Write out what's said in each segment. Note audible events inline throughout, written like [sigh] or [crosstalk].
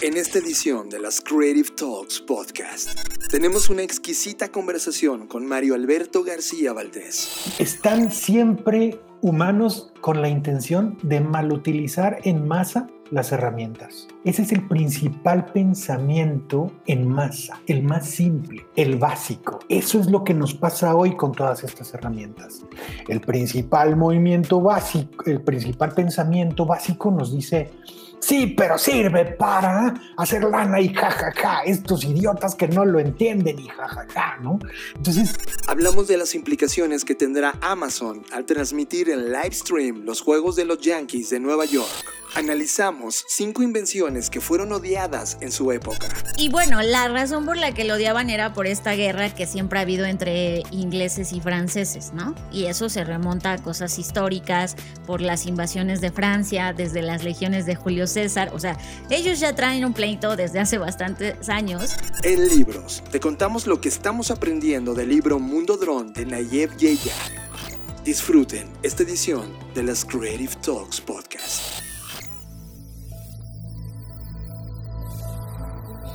En esta edición de las Creative Talks Podcast, tenemos una exquisita conversación con Mario Alberto García Valdés. Están siempre humanos con la intención de malutilizar en masa las herramientas. Ese es el principal pensamiento en masa, el más simple, el básico. Eso es lo que nos pasa hoy con todas estas herramientas. El principal movimiento básico, el principal pensamiento básico nos dice, Sí, pero sirve para hacer lana y jajaja. Estos idiotas que no lo entienden y jajaja, ¿no? Entonces, hablamos de las implicaciones que tendrá Amazon al transmitir en live stream los juegos de los Yankees de Nueva York. Analizamos cinco invenciones que fueron odiadas en su época. Y bueno, la razón por la que lo odiaban era por esta guerra que siempre ha habido entre ingleses y franceses, ¿no? Y eso se remonta a cosas históricas, por las invasiones de Francia, desde las legiones de Julio César. O sea, ellos ya traen un pleito desde hace bastantes años. En libros, te contamos lo que estamos aprendiendo del libro Mundo Drone de Nayev Yeya. Disfruten esta edición de las Creative Talks Podcast.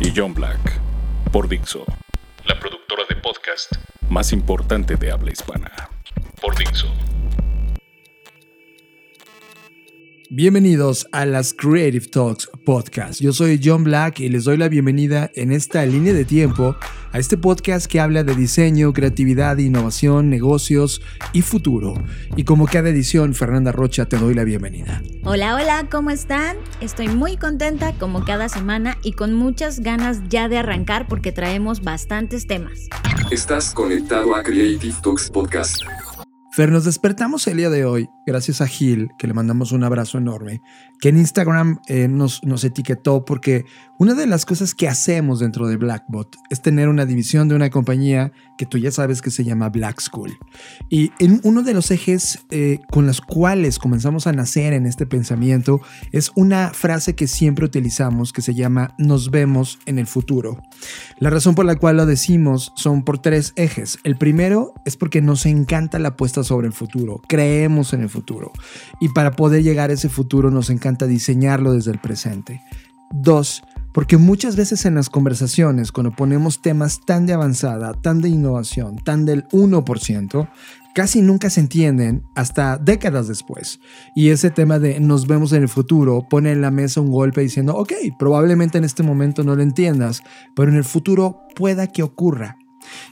y John Black. Por Dixo, la productora de podcast más importante de habla hispana. Por Dixo. Bienvenidos a las Creative Talks Podcast. Yo soy John Black y les doy la bienvenida en esta línea de tiempo a este podcast que habla de diseño, creatividad, innovación, negocios y futuro. Y como cada edición, Fernanda Rocha, te doy la bienvenida. Hola, hola, ¿cómo están? Estoy muy contenta como cada semana y con muchas ganas ya de arrancar porque traemos bastantes temas. Estás conectado a Creative Talks Podcast. Fer, nos despertamos el día de hoy, gracias a Gil, que le mandamos un abrazo enorme, que en Instagram eh, nos, nos etiquetó porque una de las cosas que hacemos dentro de Blackbot es tener una división de una compañía que tú ya sabes que se llama Black School. Y en uno de los ejes eh, con los cuales comenzamos a nacer en este pensamiento es una frase que siempre utilizamos que se llama nos vemos en el futuro. La razón por la cual lo decimos son por tres ejes. El primero es porque nos encanta la apuesta sobre el futuro, creemos en el futuro y para poder llegar a ese futuro nos encanta diseñarlo desde el presente. Dos, porque muchas veces en las conversaciones, cuando ponemos temas tan de avanzada, tan de innovación, tan del 1%, casi nunca se entienden hasta décadas después. Y ese tema de nos vemos en el futuro pone en la mesa un golpe diciendo, ok, probablemente en este momento no lo entiendas, pero en el futuro pueda que ocurra.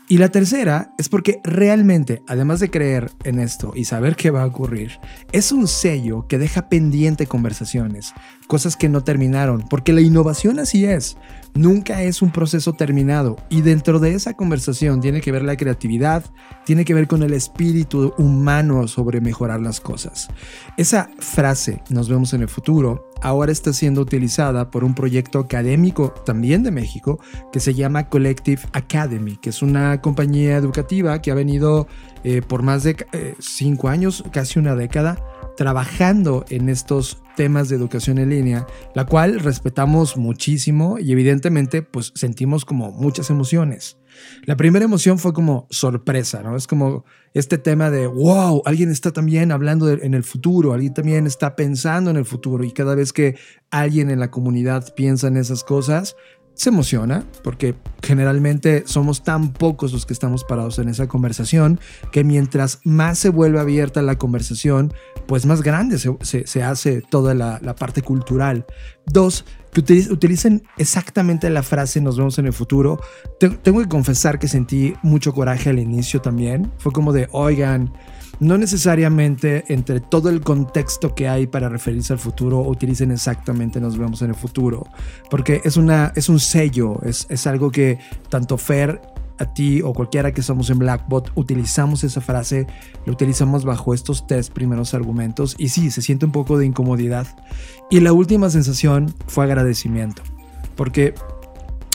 Y la tercera es porque realmente, además de creer en esto y saber qué va a ocurrir, es un sello que deja pendiente conversaciones, cosas que no terminaron, porque la innovación así es, nunca es un proceso terminado y dentro de esa conversación tiene que ver la creatividad, tiene que ver con el espíritu humano sobre mejorar las cosas. Esa frase, nos vemos en el futuro, ahora está siendo utilizada por un proyecto académico también de México que se llama Collective Academy, que es una compañía educativa que ha venido eh, por más de eh, cinco años, casi una década, trabajando en estos temas de educación en línea, la cual respetamos muchísimo y evidentemente pues sentimos como muchas emociones. La primera emoción fue como sorpresa, ¿no? Es como este tema de, wow, alguien está también hablando en el futuro, alguien también está pensando en el futuro y cada vez que alguien en la comunidad piensa en esas cosas, se emociona porque generalmente somos tan pocos los que estamos parados en esa conversación que mientras más se vuelve abierta la conversación, pues más grande se, hace toda la, parte cultural. Dos, que utilicen exactamente la frase nos vemos en el futuro. Tengo que confesar que sentí mucho coraje al inicio también. Fue como de, oigan, no necesariamente entre todo el contexto que hay para referirse al futuro utilicen exactamente nos vemos en el futuro, porque es, una, es un sello, es, es algo que tanto Fer a ti o cualquiera que somos en Blackbot utilizamos esa frase, lo utilizamos bajo estos tres primeros argumentos y sí, se siente un poco de incomodidad. Y la última sensación fue agradecimiento, porque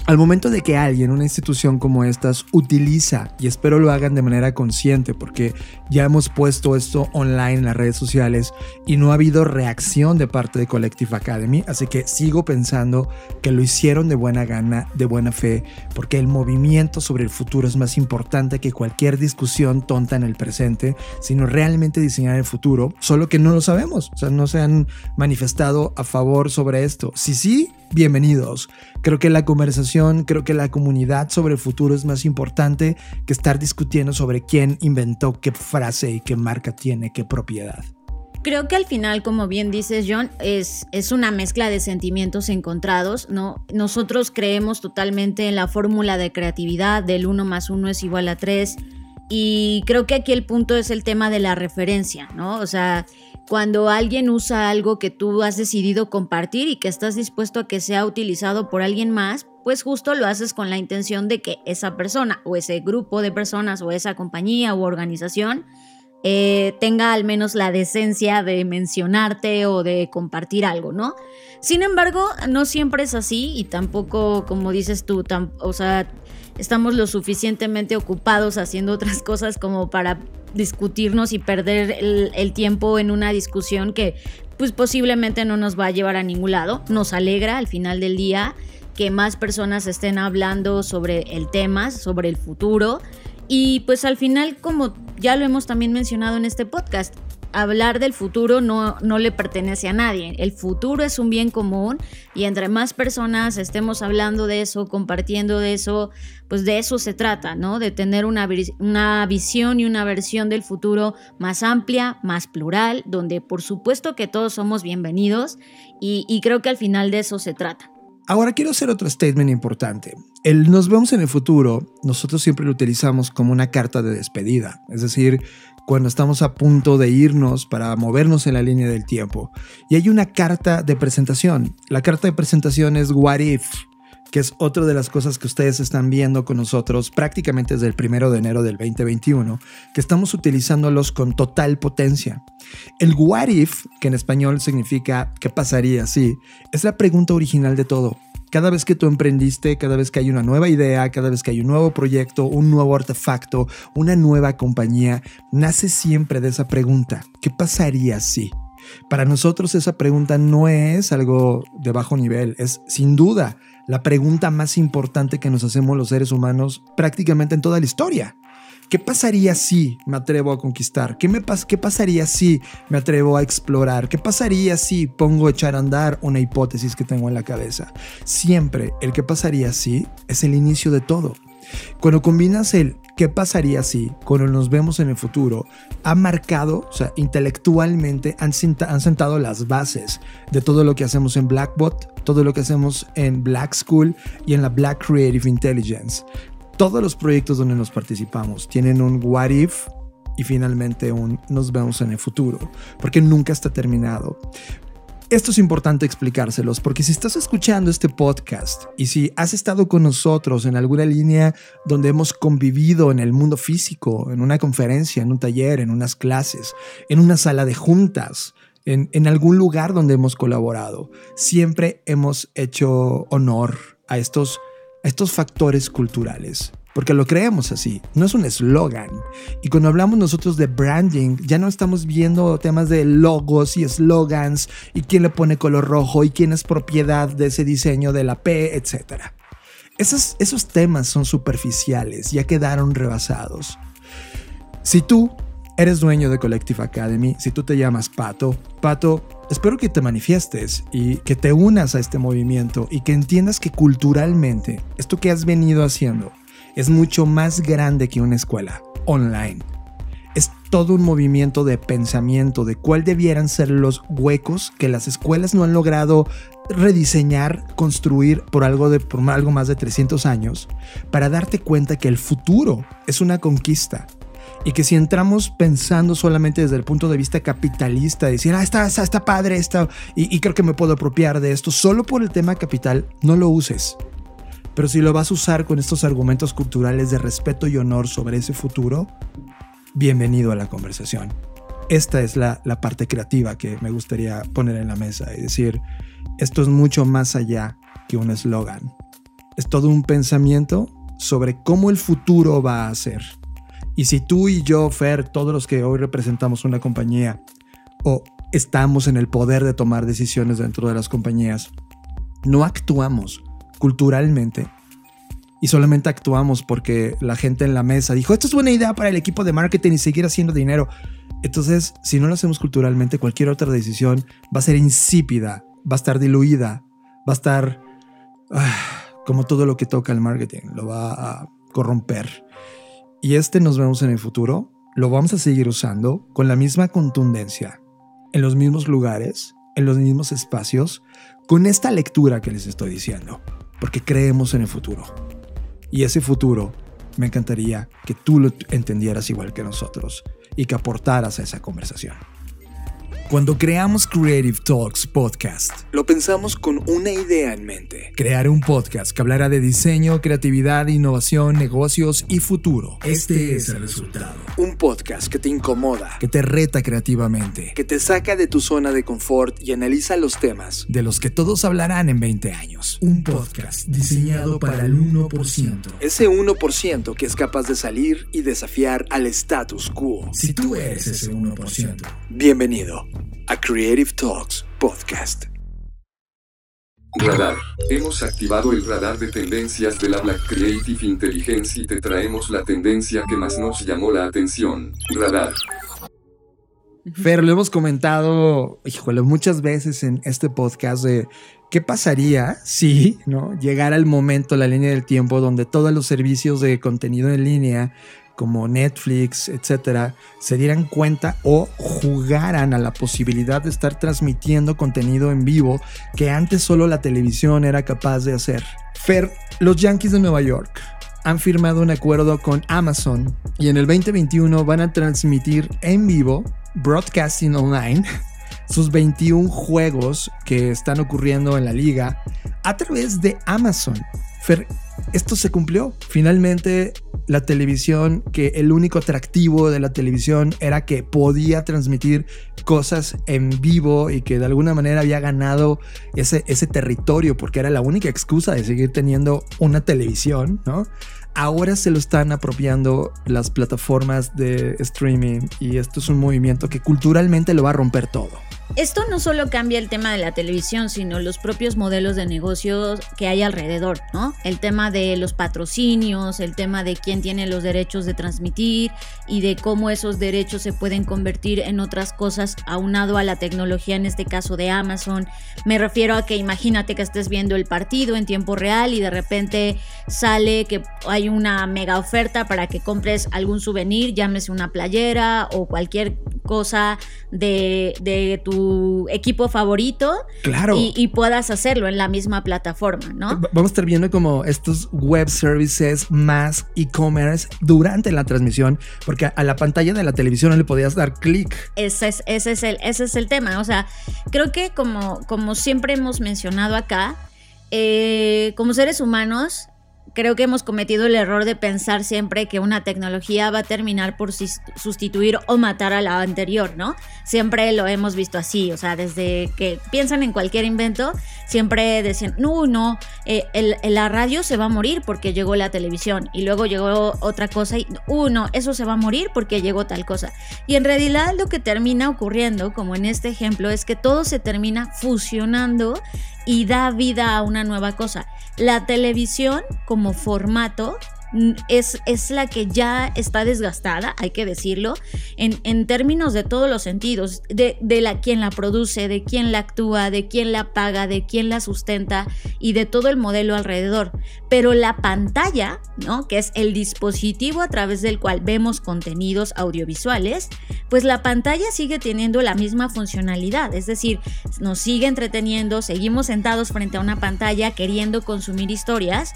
Al momento de que alguien, una institución como estas, utiliza, y espero lo hagan de manera consciente, porque ya hemos puesto esto online en las redes sociales y no ha habido reacción de parte de Collective Academy, así que sigo pensando que lo hicieron de buena gana, de buena fe, porque el movimiento sobre el futuro es más importante que cualquier discusión tonta en el presente, sino realmente diseñar el futuro, solo que no lo sabemos, o sea, no se han manifestado a favor sobre esto. Si sí, bienvenidos. Creo que la conversación, creo que la comunidad sobre el futuro es más importante que estar discutiendo sobre quién inventó qué frase y qué marca tiene, qué propiedad. Creo que al final, como bien dices, John, es, es una mezcla de sentimientos encontrados, ¿no? Nosotros creemos totalmente en la fórmula de creatividad del 1 más 1 es igual a 3 y creo que aquí el punto es el tema de la referencia, ¿no? O sea, cuando alguien usa algo que tú has decidido compartir y que estás dispuesto a que sea utilizado por alguien más, pues justo lo haces con la intención de que esa persona o ese grupo de personas o esa compañía u organización eh, tenga al menos la decencia de mencionarte o de compartir algo, ¿no? Sin embargo, no siempre es así y tampoco, como dices tú, o sea, estamos lo suficientemente ocupados haciendo otras [laughs] cosas como para discutirnos y perder el, tiempo en una discusión que pues posiblemente no nos va a llevar a ningún lado. Nos alegra al final del día que más personas estén hablando sobre el tema, sobre el futuro. Y pues al final, como ya lo hemos también mencionado en este podcast, hablar del futuro no, no le pertenece a nadie. El futuro es un bien común y entre más personas estemos hablando de eso, compartiendo de eso, pues de eso se trata, ¿no? De tener una, una visión y una versión del futuro más amplia, más plural, donde por supuesto que todos somos bienvenidos y, y creo que al final de eso se trata. Ahora quiero hacer otro statement importante. El nos vemos en el futuro, nosotros siempre lo utilizamos como una carta de despedida. Es decir, cuando estamos a punto de irnos para movernos en la línea del tiempo. Y hay una carta de presentación. La carta de presentación es What If, que es otra de las cosas que ustedes están viendo con nosotros prácticamente desde el primero de enero del 2021, que estamos utilizándolos con total potencia. El What If, que en español significa ¿qué pasaría si? Es la pregunta original de todo. Cada vez que tú emprendiste, cada vez que hay una nueva idea, cada vez que hay un nuevo proyecto, un nuevo artefacto, una nueva compañía, nace siempre de esa pregunta, ¿qué pasaría si? Para nosotros esa pregunta no es algo de bajo nivel, es sin duda la pregunta más importante que nos hacemos los seres humanos prácticamente en toda la historia. ¿Qué pasaría si me atrevo a conquistar? ¿Qué, me ¿Qué pasaría si me atrevo a explorar? ¿Qué pasaría si pongo a echar a andar una hipótesis que tengo en la cabeza? Siempre el qué pasaría si es el inicio de todo. Cuando combinas el qué pasaría si, cuando nos vemos en el futuro, ha marcado, o sea, intelectualmente han, han sentado las bases de todo lo que hacemos en Blackbot, todo lo que hacemos en Black School y en la Black Creative Intelligence todos los proyectos donde nos participamos tienen un what if y finalmente un nos vemos en el futuro, porque nunca está terminado. Esto es importante explicárselos porque si estás escuchando este podcast y si has estado con nosotros en alguna línea donde hemos convivido en el mundo físico, en una conferencia, en un taller, en unas clases, en una sala de juntas, en, en algún lugar donde hemos colaborado, siempre hemos hecho honor a estos estos factores culturales, porque lo creemos así, no es un eslogan. Y cuando hablamos nosotros de branding, ya no estamos viendo temas de logos y eslogans y quién le pone color rojo y quién es propiedad de ese diseño de la P, etc. Esos, esos temas son superficiales, ya quedaron rebasados. Si tú eres dueño de Collective Academy, si tú te llamas Pato, Pato, espero que te manifiestes y que te unas a este movimiento y que entiendas que culturalmente esto que has venido haciendo es mucho más grande que una escuela online. Es todo un movimiento de pensamiento de cuál debieran ser los huecos que las escuelas no han logrado rediseñar, construir por algo, de, por algo más de 300 años, para darte cuenta que el futuro es una conquista y que si entramos pensando solamente desde el punto de vista capitalista, decir, ah, está, está, padre, está, y, y creo que me puedo apropiar de esto, solo por el tema capital, no lo uses. Pero si lo vas a usar con estos argumentos culturales de respeto y honor sobre ese futuro, bienvenido a la conversación. Esta es la, la parte creativa que me gustaría poner en la mesa y decir, esto es mucho más allá que un eslogan. es todo un pensamiento sobre cómo el futuro va a ser. Y si tú y yo, Fer, todos los que hoy representamos una compañía o estamos en el poder de tomar decisiones dentro de las compañías, no actuamos culturalmente y solamente actuamos porque la gente en la mesa dijo, esto es buena idea para el equipo de marketing y seguir haciendo dinero. Entonces, si no lo hacemos culturalmente, cualquier otra decisión va a ser insípida, va a estar diluida, va a estar ah, como todo lo que toca el marketing, lo va a corromper. Y este nos vemos en el futuro, lo vamos a seguir usando con la misma contundencia, en los mismos lugares, en los mismos espacios, con esta lectura que les estoy diciendo, porque creemos en el futuro. Y ese futuro me encantaría que tú lo entendieras igual que nosotros y que aportaras a esa conversación. Cuando creamos Creative Talks Podcast, lo pensamos con una idea en mente. Crear un podcast que hablara de diseño, creatividad, innovación, negocios y futuro. Este es el resultado. Un podcast que te incomoda, que te reta creativamente, que te saca de tu zona de confort y analiza los temas de los que todos hablarán en 20 años. Un podcast diseñado para el 1%. Ese 1% que es capaz de salir y desafiar al status quo. Si tú eres ese 1%, bienvenido a Creative Talks Podcast. Radar. Hemos activado el radar de tendencias de la Black Creative Intelligence y te traemos la tendencia que más nos llamó la atención. Radar. Fer, lo hemos comentado, híjole, muchas veces en este podcast de qué pasaría si, ¿no? Llegara el momento, la línea del tiempo, donde todos los servicios de contenido en línea como Netflix, etcétera, se dieran cuenta o jugaran a la posibilidad de estar transmitiendo contenido en vivo que antes solo la televisión era capaz de hacer. Fer, los Yankees de Nueva York han firmado un acuerdo con Amazon y en el 2021 van a transmitir en vivo, broadcasting online, [laughs] sus 21 juegos que están ocurriendo en la liga a través de Amazon. Fer, esto se cumplió. Finalmente, la televisión, que el único atractivo de la televisión era que podía transmitir cosas en vivo y que de alguna manera había ganado ese, ese territorio porque era la única excusa de seguir teniendo una televisión, ¿no? Ahora se lo están apropiando las plataformas de streaming y esto es un movimiento que culturalmente lo va a romper todo. Esto no solo cambia el tema de la televisión, sino los propios modelos de negocios que hay alrededor, ¿no? El tema de los patrocinios, el tema de quién tiene los derechos de transmitir y de cómo esos derechos se pueden convertir en otras cosas aunado a la tecnología, en este caso de Amazon. Me refiero a que imagínate que estés viendo el partido en tiempo real y de repente sale que hay una mega oferta para que compres algún souvenir, llámese una playera o cualquier cosa de, de tu equipo favorito claro. y, puedas hacerlo en la misma plataforma, ¿no? Vamos a estar viendo como estos web services más e-commerce durante la transmisión, porque a la pantalla de la televisión no le podías dar clic. Ese es, ese, es el, ese es el tema. O sea, creo que como, como siempre hemos mencionado acá, eh, como seres humanos, creo que hemos cometido el error de pensar siempre que una tecnología va a terminar por sustituir o matar a la anterior, ¿no? Siempre lo hemos visto así, o sea, desde que piensan en cualquier invento, siempre decían, no, no, eh, la radio se va a morir porque llegó la televisión y luego llegó otra cosa y, uh, no, eso se va a morir porque llegó tal cosa. Y en realidad lo que termina ocurriendo, como en este ejemplo, es que todo se termina fusionando y da vida a una nueva cosa. La televisión como formato es, es, la que ya está desgastada, hay que decirlo, en, en términos de todos los sentidos, de, de, la, quién la produce, de quién la actúa, de quién la paga, de quién la sustenta y de todo el modelo alrededor. Pero la pantalla, ¿no? que es el dispositivo a través del cual vemos contenidos audiovisuales, pues la pantalla sigue teniendo la misma funcionalidad, es decir, nos sigue entreteniendo, seguimos sentados frente a una pantalla queriendo consumir historias.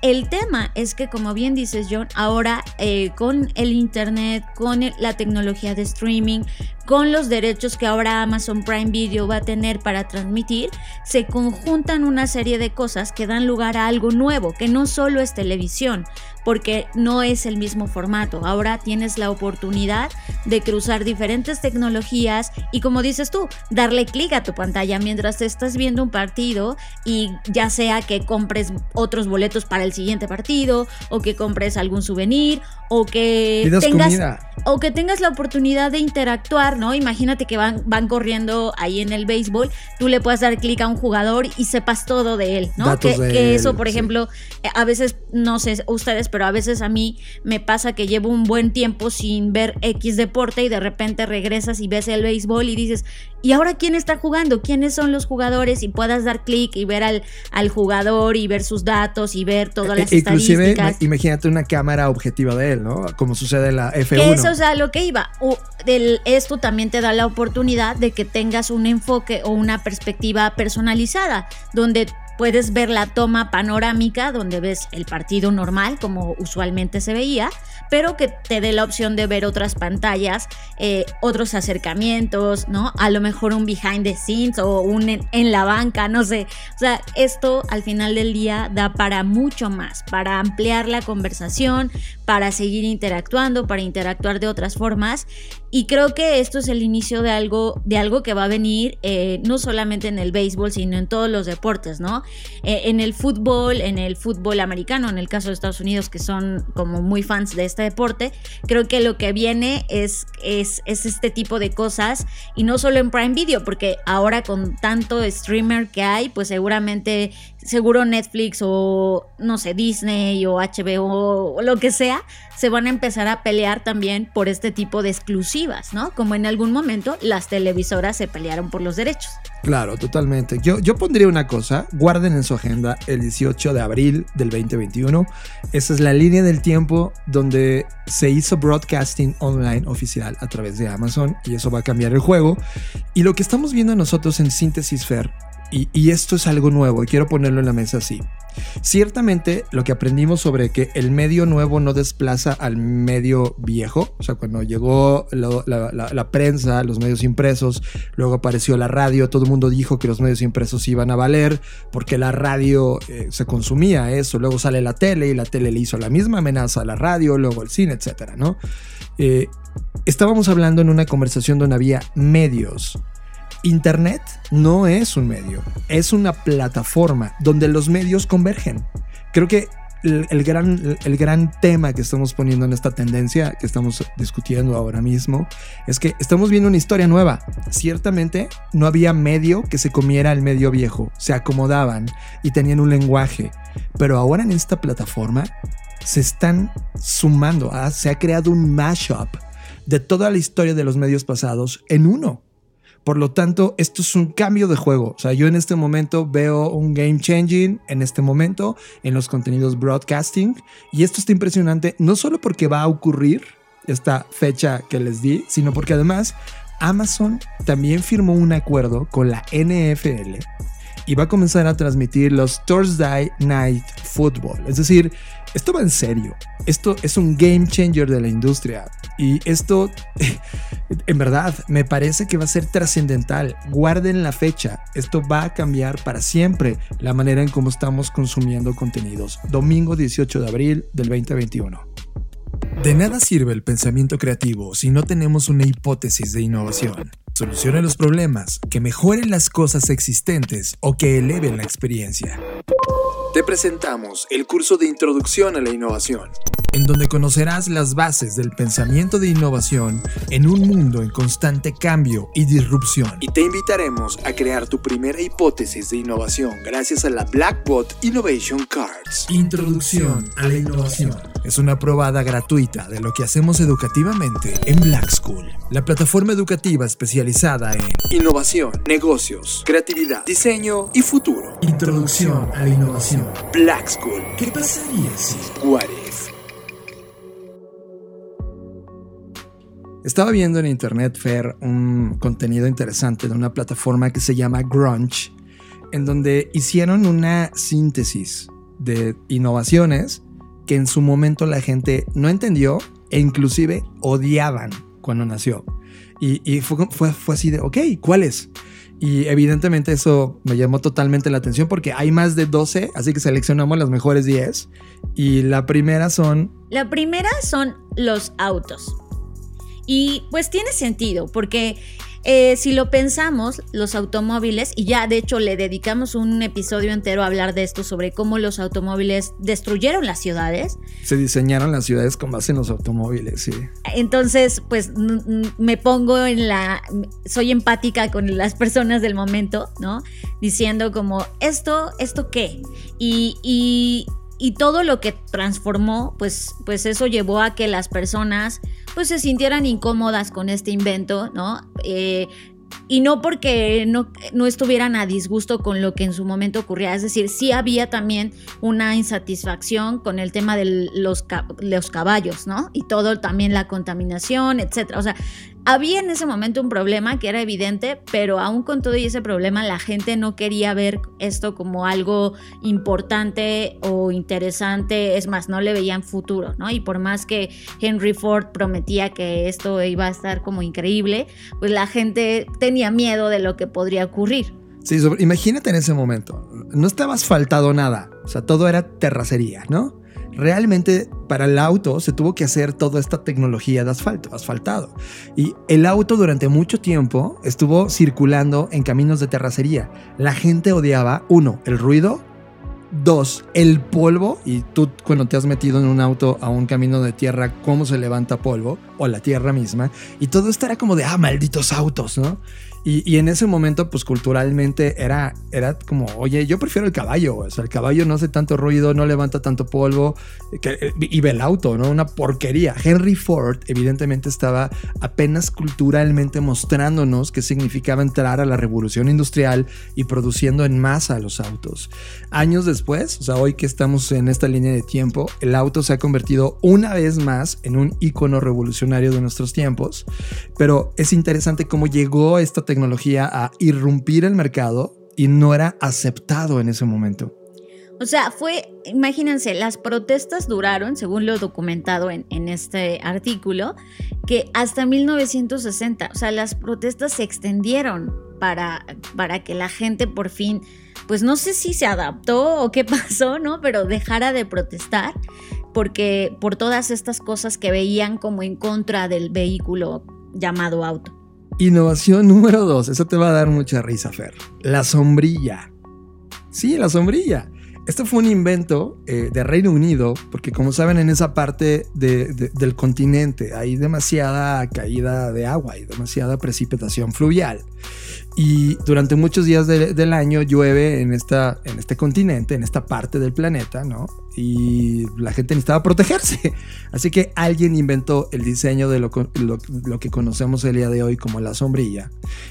El tema es que como bien dices, John, ahora eh, con el Internet, con la tecnología de streaming, con los derechos que ahora Amazon Prime Video va a tener para transmitir, se conjuntan una serie de cosas que dan lugar a algo nuevo, que no solo es televisión, porque no es el mismo formato. Ahora tienes la oportunidad de cruzar diferentes tecnologías y como dices tú, darle clic a tu pantalla mientras estás viendo un partido y ya sea que compres otros boletos para el siguiente partido o que compres algún souvenir o que tengas o que tengas la oportunidad de interactuar, ¿no? Imagínate que van, van corriendo ahí en el béisbol, tú le puedes dar clic a un jugador y sepas todo de él, ¿no? que, eso, por ejemplo, a veces, no sé ustedes, pero a veces a mí me pasa que llevo un buen tiempo sin ver X deporte y de repente regresas y ves el béisbol y dices, ¿y ahora quién está jugando? ¿Quiénes son los jugadores? Y puedas dar clic y ver al, al jugador y ver sus datos y ver todas las e, Inclusive, imagínate una cámara objetiva de él, ¿no? Como sucede en la F1. eso es a lo que iba. esto también te da la oportunidad de que tengas un enfoque o una perspectiva personalizada, donde puedes ver la toma panorámica donde ves el partido normal como usualmente se veía, pero que te dé la opción de ver otras pantallas, eh, otros acercamientos, ¿no? A lo mejor un behind the scenes o un en, la banca, no sé. O sea, esto al final del día da para mucho más, para ampliar la conversación, para seguir interactuando, para interactuar de otras formas. Y creo que esto es el inicio de algo, de algo que va a venir eh, no solamente en el béisbol, sino en todos los deportes, ¿no? Eh, en el fútbol, en el fútbol americano, en el caso de Estados Unidos, que son como muy fans de este deporte, creo que lo que viene es, es, es este tipo de cosas y no solo en Prime Video, porque ahora con tanto streamer que hay, pues seguramente, seguro Netflix o no sé, Disney o HBO o lo que sea, se van a empezar a pelear también por este tipo de exclusivas, ¿no? Como en algún momento las televisoras se pelearon por los derechos. Claro, totalmente. Yo, yo pondría una cosa, guarden en su agenda el 18 de abril del 2021. Esa es la línea del tiempo donde se hizo broadcasting online oficial a través de Amazon y eso va a cambiar el juego. Y lo que estamos viendo nosotros en Síntesis Fair, y, esto es algo nuevo y quiero ponerlo en la mesa así. Ciertamente lo que aprendimos sobre que el medio nuevo no desplaza al medio viejo, o sea, cuando llegó la, prensa, los medios impresos, luego apareció la radio, todo el mundo dijo que los medios impresos iban a valer porque la radio eh, se consumía eso, luego sale la tele y la tele le hizo la misma amenaza a la radio, luego el cine, etcétera, ¿no? Eh, estábamos hablando en una conversación donde había medios Internet no es un medio, es una plataforma donde los medios convergen. Creo que el, gran, el gran tema que estamos poniendo en esta tendencia que estamos discutiendo ahora mismo es que estamos viendo una historia nueva. Ciertamente no había medio que se comiera el medio viejo, se acomodaban y tenían un lenguaje, pero ahora en esta plataforma se están sumando, ah, se ha creado un mashup de toda la historia de los medios pasados en uno. Por lo tanto, esto es un cambio de juego. O sea, yo en este momento veo un game changing en este momento en los contenidos broadcasting. Y esto está impresionante, no solo porque va a ocurrir esta fecha que les di, sino porque además Amazon también firmó un acuerdo con la NFL y va a comenzar a transmitir los Thursday Night Football. Es decir, esto va en serio. Esto es un game changer de la industria. Y esto, [laughs] en verdad, me parece que va a ser trascendental. Guarden la fecha. Esto va a cambiar para siempre la manera en cómo estamos consumiendo contenidos. Domingo 18 de abril del 2021. De nada sirve el pensamiento creativo si no tenemos una hipótesis de innovación. Solucione los problemas, que mejoren las cosas existentes o que eleven la experiencia. Te presentamos el curso de Introducción a la Innovación, en donde conocerás las bases del pensamiento de innovación en un mundo en constante cambio y disrupción. Y te invitaremos a crear tu primera hipótesis de innovación gracias a la Blackbot Innovation Cards. Introducción a la Innovación. Es una probada gratuita de lo que hacemos educativamente en Black School, la plataforma educativa especializada en innovación, negocios, creatividad, diseño y futuro. Introducción a la innovación. Black School. ¿Qué pasaría si? What? Estaba viendo en Internet Fair un contenido interesante de una plataforma que se llama Grunge, en donde hicieron una síntesis de innovaciones que en su momento la gente no entendió e inclusive odiaban cuando nació. Y, fue, fue, fue, así de, ok, ¿cuáles? Y evidentemente eso me llamó totalmente la atención porque hay más de 12, así que seleccionamos las mejores 10. Y la primera son... La primera son los autos. Y pues tiene sentido porque eh, si lo pensamos, los automóviles, y ya de hecho le dedicamos un episodio entero a hablar de esto, sobre cómo los automóviles destruyeron las ciudades. Se diseñaron las ciudades con base en los automóviles, sí. Entonces, pues me pongo en la, soy empática con las personas del momento, ¿no? Diciendo como, ¿esto, esto qué? y, y y todo lo que transformó, pues, pues eso llevó a que las personas pues se sintieran incómodas con este invento, ¿no? Eh, y no porque no, no, estuvieran a disgusto con lo que en su momento ocurría, es decir, sí había también una insatisfacción con el tema de los, los caballos, ¿no? Y todo también la contaminación, etcétera. O sea, había en ese momento un problema que era evidente, pero aún con todo ese problema la gente no quería ver esto como algo importante o interesante, es más, no le veían futuro, ¿no? Y por más que Henry Ford prometía que esto iba a estar como increíble, pues la gente tenía miedo de lo que podría ocurrir. Sí, imagínate en ese momento, no estaba asfaltado nada, o sea, todo era terracería, ¿no? Realmente para el auto se tuvo que hacer toda esta tecnología de asfalto, asfaltado. Y el auto durante mucho tiempo estuvo circulando en caminos de terracería. La gente odiaba, uno, el ruido, dos, el polvo. Y tú cuando te has metido en un auto a un camino de tierra, cómo se levanta polvo, o la tierra misma. Y todo esto era como de, ah, malditos autos, ¿no? Y, en ese momento, pues culturalmente era, era como, oye, yo prefiero el caballo. O sea, el caballo no hace tanto ruido, no levanta tanto polvo. y ve el auto, ¿no? Una porquería. Henry Ford, evidentemente, estaba apenas culturalmente mostrándonos qué significaba entrar a la revolución industrial y produciendo en masa los autos. Años después, o sea, hoy que estamos en esta línea de tiempo, el auto se ha convertido una vez más en un icono revolucionario de nuestros tiempos. Pero es interesante cómo llegó esta tecnología tecnología a irrumpir el mercado y no era aceptado en ese momento. O sea, fue, imagínense, las protestas duraron, según lo documentado en, en, este artículo, que hasta 1960, o sea, las protestas se extendieron para, para que la gente por fin, pues no sé si se adaptó o qué [laughs] pasó, ¿no? Pero dejara de protestar porque por todas estas cosas que veían como en contra del vehículo llamado auto. Innovación [laughs] número dos, eso te va a dar mucha risa, Fer. La sombrilla. Sí, la sombrilla. Esto fue un invento eh, de Reino Unido, porque como saben, en esa parte del continente hay demasiada caída de agua y demasiada precipitación fluvial. Y durante muchos días del año llueve en, esta, en este continente, en esta parte del planeta, ¿no? Y la gente necesitaba protegerse. [laughs] Así que alguien inventó el diseño de lo, lo, que conocemos el día de hoy como la sombrilla.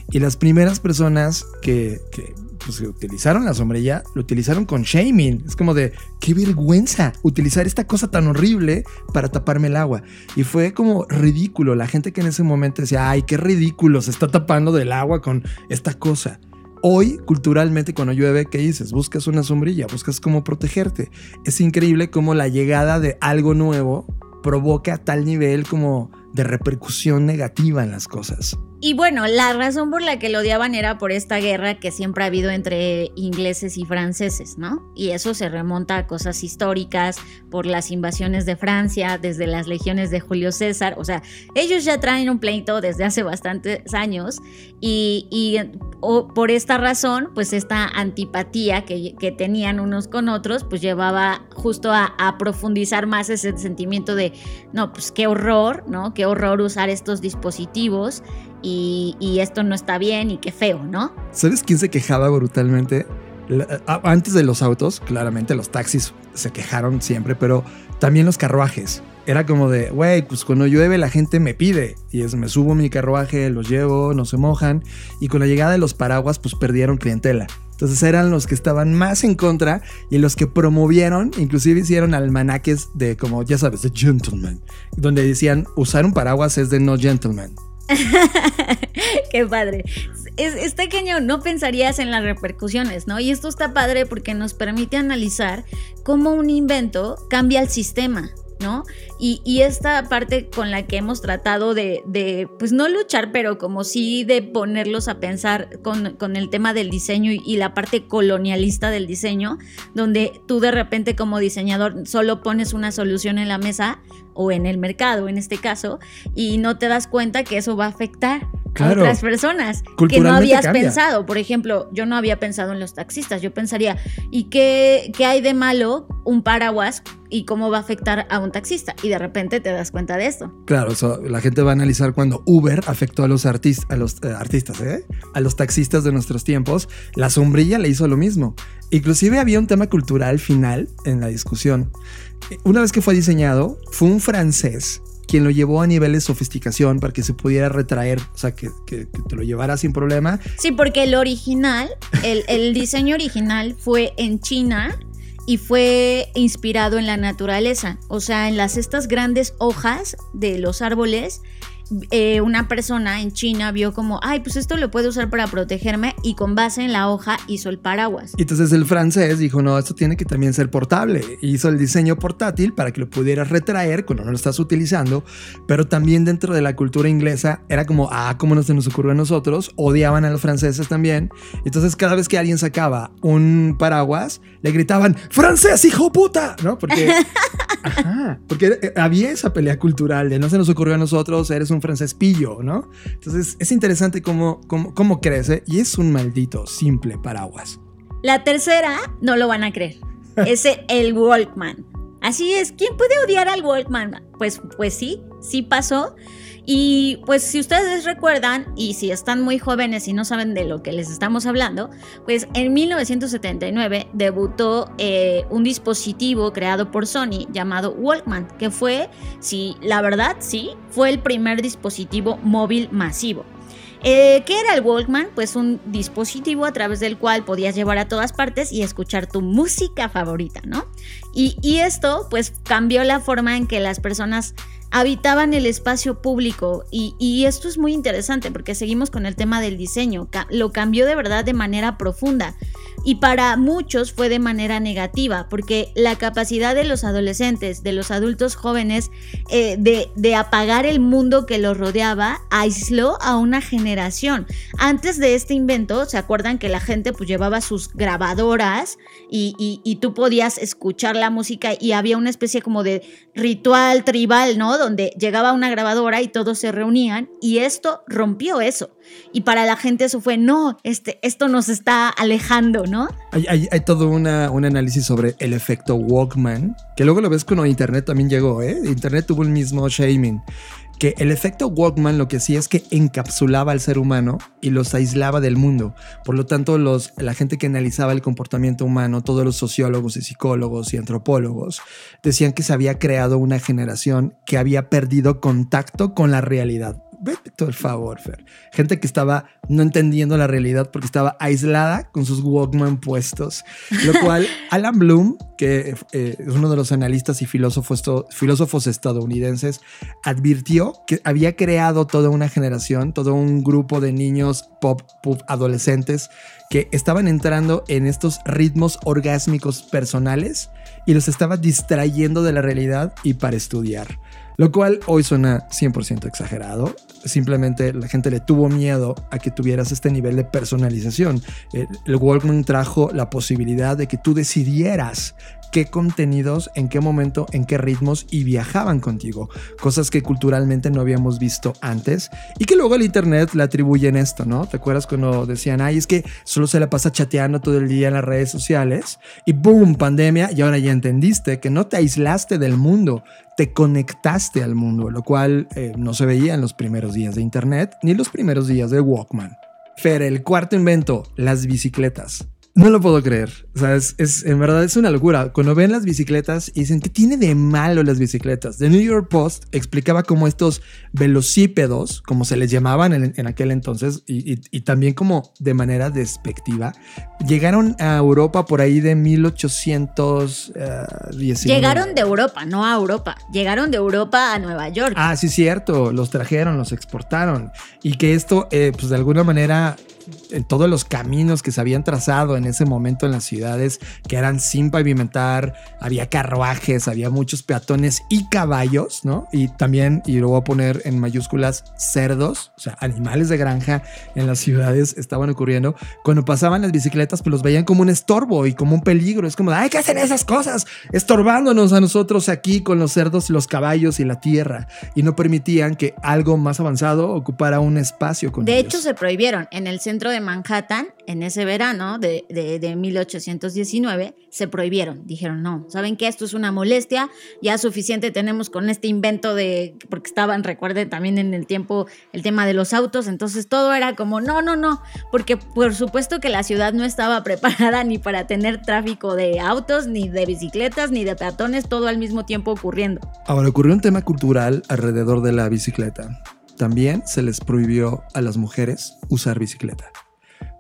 Y las primeras personas que, que pues, utilizaron la sombrilla, lo utilizaron con shaming. Es como de, qué vergüenza utilizar esta cosa tan horrible para taparme el agua. Y fue como ridículo. La gente que en ese momento decía, ay, qué ridículo, se está tapando del agua con esta cosa. Hoy, culturalmente, cuando llueve, ¿qué dices? Buscas una sombrilla, buscas cómo protegerte. Es increíble cómo la llegada de algo nuevo provoca tal nivel como de repercusión negativa en las cosas. Y bueno, la razón por la que lo odiaban era por esta guerra que siempre ha habido entre ingleses y franceses, ¿no? Y eso se remonta a cosas históricas, por las invasiones de Francia, desde las legiones de Julio César, o sea, ellos ya traen un pleito desde hace bastantes años y, por esta razón, pues esta antipatía que, tenían unos con otros, pues llevaba justo a, a profundizar más ese sentimiento de, no, pues qué horror, ¿no? Qué horror usar estos dispositivos y, esto no está bien y qué feo, ¿no? ¿Sabes quién se quejaba brutalmente? antes de los autos, claramente los taxis se quejaron siempre, pero también los carruajes. Era como de, güey, pues cuando llueve la gente me pide. Y es, me subo mi carruaje, los llevo, no se mojan. Y con la llegada de los paraguas, pues perdieron clientela. Entonces eran los que estaban más en contra y los que promovieron, inclusive hicieron almanaques de como, ya sabes, de gentleman, donde decían, usar un paraguas es de no gentleman. [laughs] Qué padre. Es, está no pensarías en las repercusiones, ¿no? Y esto está padre porque nos permite analizar cómo un invento cambia el sistema. ¿No? Y, esta parte con la que hemos tratado de, pues no luchar, pero como sí de ponerlos a pensar con, el tema del diseño y, la parte colonialista del diseño, donde tú de repente como diseñador solo pones una solución en la mesa o en el mercado en este caso, y no te das cuenta que eso va a afectar Claro. a otras personas que no habías pensado. Por ejemplo, yo no había pensado en los taxistas. Yo pensaría, ¿y qué, qué hay de malo un paraguas y cómo va a afectar a un taxista? Y de repente te das cuenta de esto. Claro, eso, la gente va a analizar cuando Uber afectó a los, artis- a los eh, artistas, ¿eh? a los taxistas de nuestros tiempos. La sombrilla le hizo lo mismo. Inclusive había un tema cultural final en la discusión. Una vez que fue diseñado, fue un francés quien lo llevó a niveles de sofisticación para que se pudiera retraer, o sea, que, te lo llevara sin problema. Sí, porque el original, el, el diseño original fue en China y fue inspirado en la naturaleza, o sea, en las estas grandes hojas de los árboles. Eh, una persona en China vio como, ay, pues esto lo puedo usar para protegerme y con base en la hoja hizo el paraguas. Y entonces el francés dijo, no, esto tiene que también ser portable. Hizo el diseño portátil para que lo pudieras retraer cuando no lo estás utilizando, pero también dentro de la cultura inglesa era como, ah, ¿cómo no se nos ocurrió a nosotros? Odiaban a los franceses también. Entonces cada vez que alguien sacaba un paraguas, le gritaban, francés, hijo puta, ¿no? Porque, [laughs] ajá, porque había esa pelea cultural de no se nos ocurrió a nosotros, eres un francés pillo, ¿no? Entonces es interesante cómo, cómo, cómo crece y es un maldito simple paraguas. La tercera, no lo van a creer, es el Walkman. Así es, ¿quién puede odiar al Walkman? Pues, pues sí, sí pasó. Y pues si ustedes recuerdan, y si están muy jóvenes y no saben de lo que les estamos hablando, pues en 1979 debutó eh, un dispositivo creado por Sony llamado Walkman, que fue, sí, la verdad, sí, fue el primer dispositivo móvil masivo. Eh, ¿Qué era el Walkman? Pues un dispositivo a través del cual podías llevar a todas partes y escuchar tu música favorita, ¿no? Y, y esto pues cambió la forma en que las personas habitaban el espacio público y, esto es muy interesante porque seguimos con el tema del diseño, lo cambió de verdad de manera profunda y para muchos fue de manera negativa porque la capacidad de los adolescentes, de los adultos jóvenes eh, de, apagar el mundo que los rodeaba aisló a una generación. Antes de este invento, ¿se acuerdan que la gente pues llevaba sus grabadoras y tú podías escuchar la música y había una especie como de ritual tribal, ¿no? Donde llegaba una grabadora y todos se reunían y esto rompió eso. Y para la gente eso fue, no, este, esto nos está alejando, ¿no? Hay, hay, hay todo una, un análisis sobre el efecto Walkman, que luego lo ves cuando Internet también llegó, ¿eh? Internet tuvo el mismo shaming. Que el efecto Walkman lo que hacía es que encapsulaba al ser humano y los aislaba del mundo. Por lo tanto, los, la gente que analizaba el comportamiento humano, todos los sociólogos y psicólogos y antropólogos, decían que se había creado una generación que había perdido contacto con la realidad. Vete todo el favor, Fer. Gente que estaba no entendiendo la realidad porque estaba aislada con sus Walkman puestos. Lo [laughs] cual Alan Bloom, que eh, es uno de los analistas y filósofos, filósofos estadounidenses, advirtió que había creado toda una generación, todo un grupo de niños pop, pop adolescentes que estaban entrando en estos ritmos orgásmicos personales y los estaba distrayendo de la realidad y para estudiar. Lo cual hoy suena 100% exagerado. Simplemente la gente le tuvo miedo a que tuvieras este nivel de personalización. El Walkman trajo la posibilidad de que tú decidieras qué contenidos, en qué momento, en qué ritmos y viajaban contigo. Cosas que culturalmente no habíamos visto antes y que luego el Internet le atribuyen esto, ¿no? ¿Te acuerdas cuando decían, ay, es que solo se la pasa chateando todo el día en las redes sociales y boom, pandemia y ahora ya entendiste que no te aislaste del mundo, te conectaste al mundo, lo cual eh, no se veía en los primeros días de Internet ni los primeros días de Walkman. Fer, el cuarto invento, las bicicletas. No lo puedo creer. O sea, es, es, en verdad es una locura. Cuando ven las bicicletas y dicen, ¿qué tiene de malo las bicicletas? The New York Post explicaba cómo estos velocípedos, como se les llamaban en, en aquel entonces, y, y, y, también como de manera despectiva, llegaron a Europa por ahí de 1819. Llegaron de Europa, no a Europa. Llegaron de Europa a Nueva York. Ah, sí, cierto. Los trajeron, los exportaron. Y que esto, eh, pues de alguna manera todos los caminos que se habían trazado en ese momento en las ciudades que eran sin pavimentar, había carruajes, había muchos peatones y caballos, ¿no? Y también, y lo voy a poner en mayúsculas, cerdos, o sea, animales de granja en las ciudades estaban ocurriendo. Cuando pasaban las bicicletas, pues los veían como un estorbo y como un peligro. Es como, hay que hacer esas cosas, estorbándonos a nosotros aquí con los cerdos, los caballos y la tierra. Y no permitían que algo más avanzado ocupara un espacio con De ellos. hecho, se prohibieron en el centro de Manhattan, en ese verano de, de, de 1819, se prohibieron. Dijeron, no, ¿saben qué? Esto es una molestia, ya suficiente tenemos con este invento de, porque estaban, recuerden también en el tiempo, el tema de los autos, entonces todo era como, no, no, no, porque por supuesto que la ciudad no estaba [laughs] preparada ni para tener tráfico de autos, ni de bicicletas, ni de peatones, todo al mismo tiempo ocurriendo. Ahora ocurrió un tema cultural alrededor de la bicicleta. También se les prohibió a las mujeres usar bicicleta.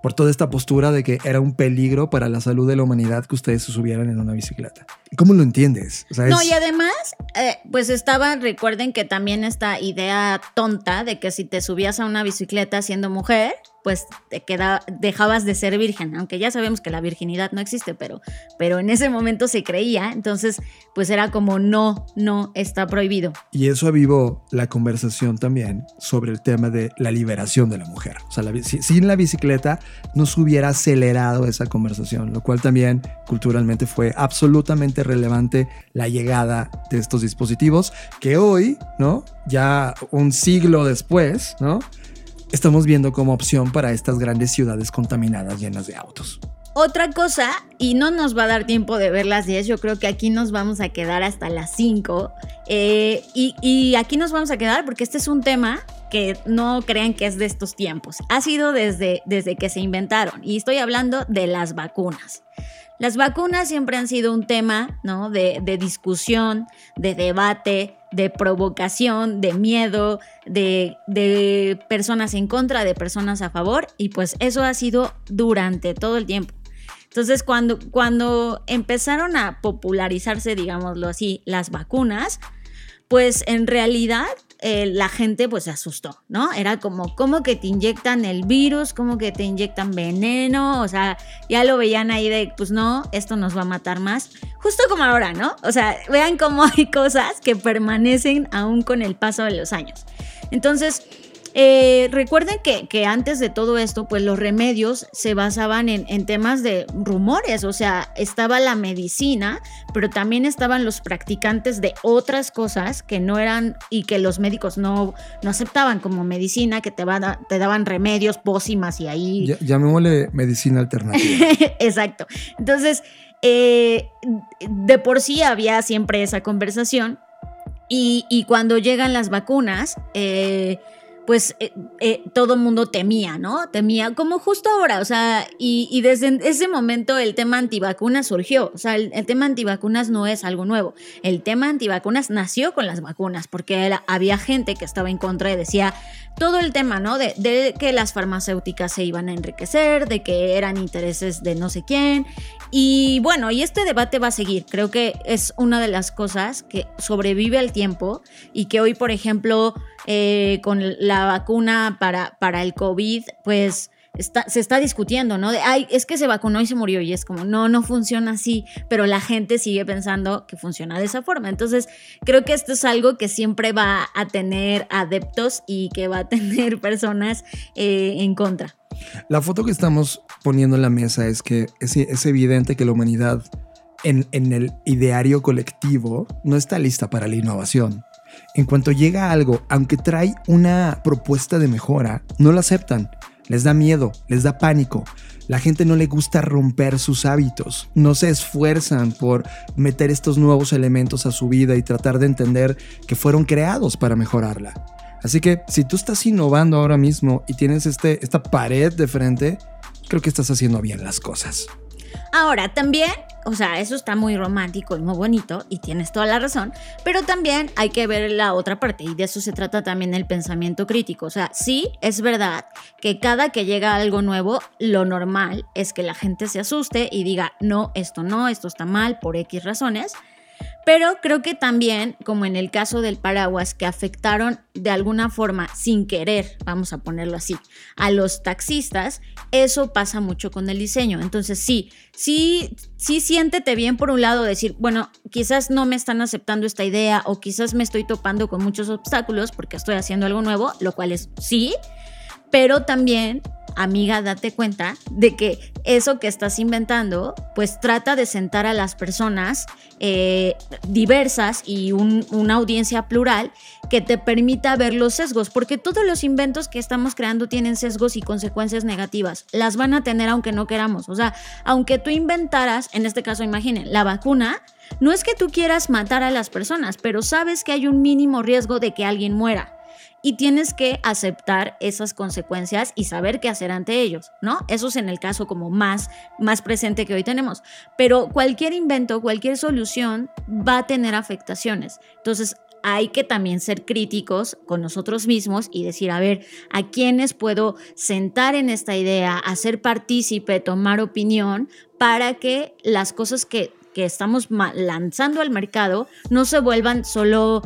Por toda esta postura de que era un peligro para la salud de la humanidad que ustedes se subieran en una bicicleta. ¿Cómo lo entiendes? O sea, No, es- y además, eh, pues estaba, recuerden que también esta idea tonta de que si te subías a una bicicleta siendo mujer, pues te queda, dejabas de ser virgen, aunque ya sabemos que la virginidad no existe, pero, pero en ese momento se creía, entonces pues era como no, no, está prohibido. Y eso avivó la conversación también sobre el tema de la liberación de la mujer. O sea, sin la bicicleta no se hubiera acelerado esa conversación, lo cual también culturalmente fue absolutamente relevante la llegada de estos dispositivos que hoy, ¿no? Ya un siglo después, ¿no? Estamos viendo como opción para estas grandes ciudades contaminadas llenas de autos. Otra cosa, y no nos va a dar tiempo de ver las 10, yo creo que aquí nos vamos a quedar hasta las 5. eh, y, aquí nos vamos a quedar porque este es un tema que no crean que es de estos tiempos. Ha sido desde, desde que se inventaron. Y estoy hablando de las vacunas. Las vacunas siempre han sido un tema ¿no? de discusión, de debate, de provocación, de miedo, de, de personas en contra, de personas a favor. Y pues eso ha sido durante todo el tiempo. Entonces, cuando, cuando empezaron a popularizarse, digámoslo así, las vacunas, pues en realidad eh, la gente pues se asustó, ¿no? Era como, ¿cómo que te inyectan el virus? ¿Cómo que te inyectan veneno? O sea, ya lo veían ahí de, pues no, esto nos va a matar más. Justo como ahora, ¿no? O sea, vean cómo [laughs] hay cosas que permanecen aún con el paso de los años. Entonces, eh, recuerden que, que, antes de todo esto, pues los remedios se basaban en, en, temas de rumores, o sea, estaba la medicina, pero también estaban los practicantes de otras cosas que no eran y que los médicos no, no aceptaban como medicina, que te, va, te daban remedios, pócimas y ahí... Ya, llamémosle medicina alternativa. [laughs] Exacto. Entonces, eh, de por sí había siempre esa conversación y, y cuando llegan las vacunas, eh, pues eh, eh, todo mundo temía, ¿no? Temía, como justo ahora, o sea, y, y, desde ese momento el tema antivacunas surgió, o sea, el, el, tema antivacunas no es algo nuevo, el tema antivacunas nació con las vacunas, porque era, había gente que estaba en contra y decía todo el tema, ¿no? De, de, que las farmacéuticas se iban a enriquecer, de que eran intereses de no sé quién, y bueno, y este debate va a seguir, creo que es una de las cosas que sobrevive al tiempo y que hoy, por ejemplo, eh, con la vacuna para, para el COVID, pues está, se está discutiendo, ¿no? De, ay, es que se vacunó y se murió y es como, no, no funciona así, pero la gente sigue pensando que funciona de esa forma. Entonces, creo que esto es algo que siempre va a tener adeptos y que va a [laughs] tener personas eh, en contra. La foto que estamos poniendo en la mesa es que es, es evidente que la humanidad en, en el ideario colectivo no está lista para la innovación. En cuanto llega algo, aunque trae una propuesta de mejora, no lo aceptan. Les da miedo, les da pánico. La gente no le gusta romper sus hábitos. No se esfuerzan por meter estos nuevos elementos a su vida y tratar de entender que fueron creados para mejorarla. Así que si tú estás innovando ahora mismo y tienes este, esta pared de frente, creo que estás haciendo bien las cosas. Ahora, también, o sea, eso está muy romántico y muy bonito y tienes toda la razón, pero también hay que ver la otra parte y de eso se trata también el pensamiento crítico. O sea, sí, es verdad que cada que llega algo nuevo, lo normal es que la gente se asuste y diga, no, esto no, esto está mal por X razones. Pero creo que también, como en el caso del paraguas, que afectaron de alguna forma, sin querer, vamos a ponerlo así, a los taxistas, eso pasa mucho con el diseño. Entonces sí, sí, sí siéntete bien por un lado decir, bueno, quizás no me están aceptando esta idea o quizás me estoy topando con muchos obstáculos porque estoy haciendo algo nuevo, lo cual es sí, pero también amiga, date cuenta de que eso que estás inventando, pues trata de sentar a las personas eh, diversas y una audiencia plural que te permita ver los sesgos, porque todos los inventos que estamos creando tienen sesgos y consecuencias negativas. Las van a tener aunque no queramos. O sea, aunque tú inventaras, en este caso imaginen, la vacuna, no es que tú quieras matar a las personas, pero sabes que hay un mínimo riesgo de que alguien muera y tienes que aceptar esas consecuencias y saber qué hacer ante ellos, ¿no? Eso es en el caso como más, más presente que hoy tenemos. Pero cualquier invento, cualquier solución va a tener afectaciones. Entonces, hay que también ser críticos con nosotros mismos y decir, a ver, ¿a quiénes puedo sentar en esta idea, hacer partícipe, tomar opinión para que las cosas que que estamos lanzando al mercado no se vuelvan solo,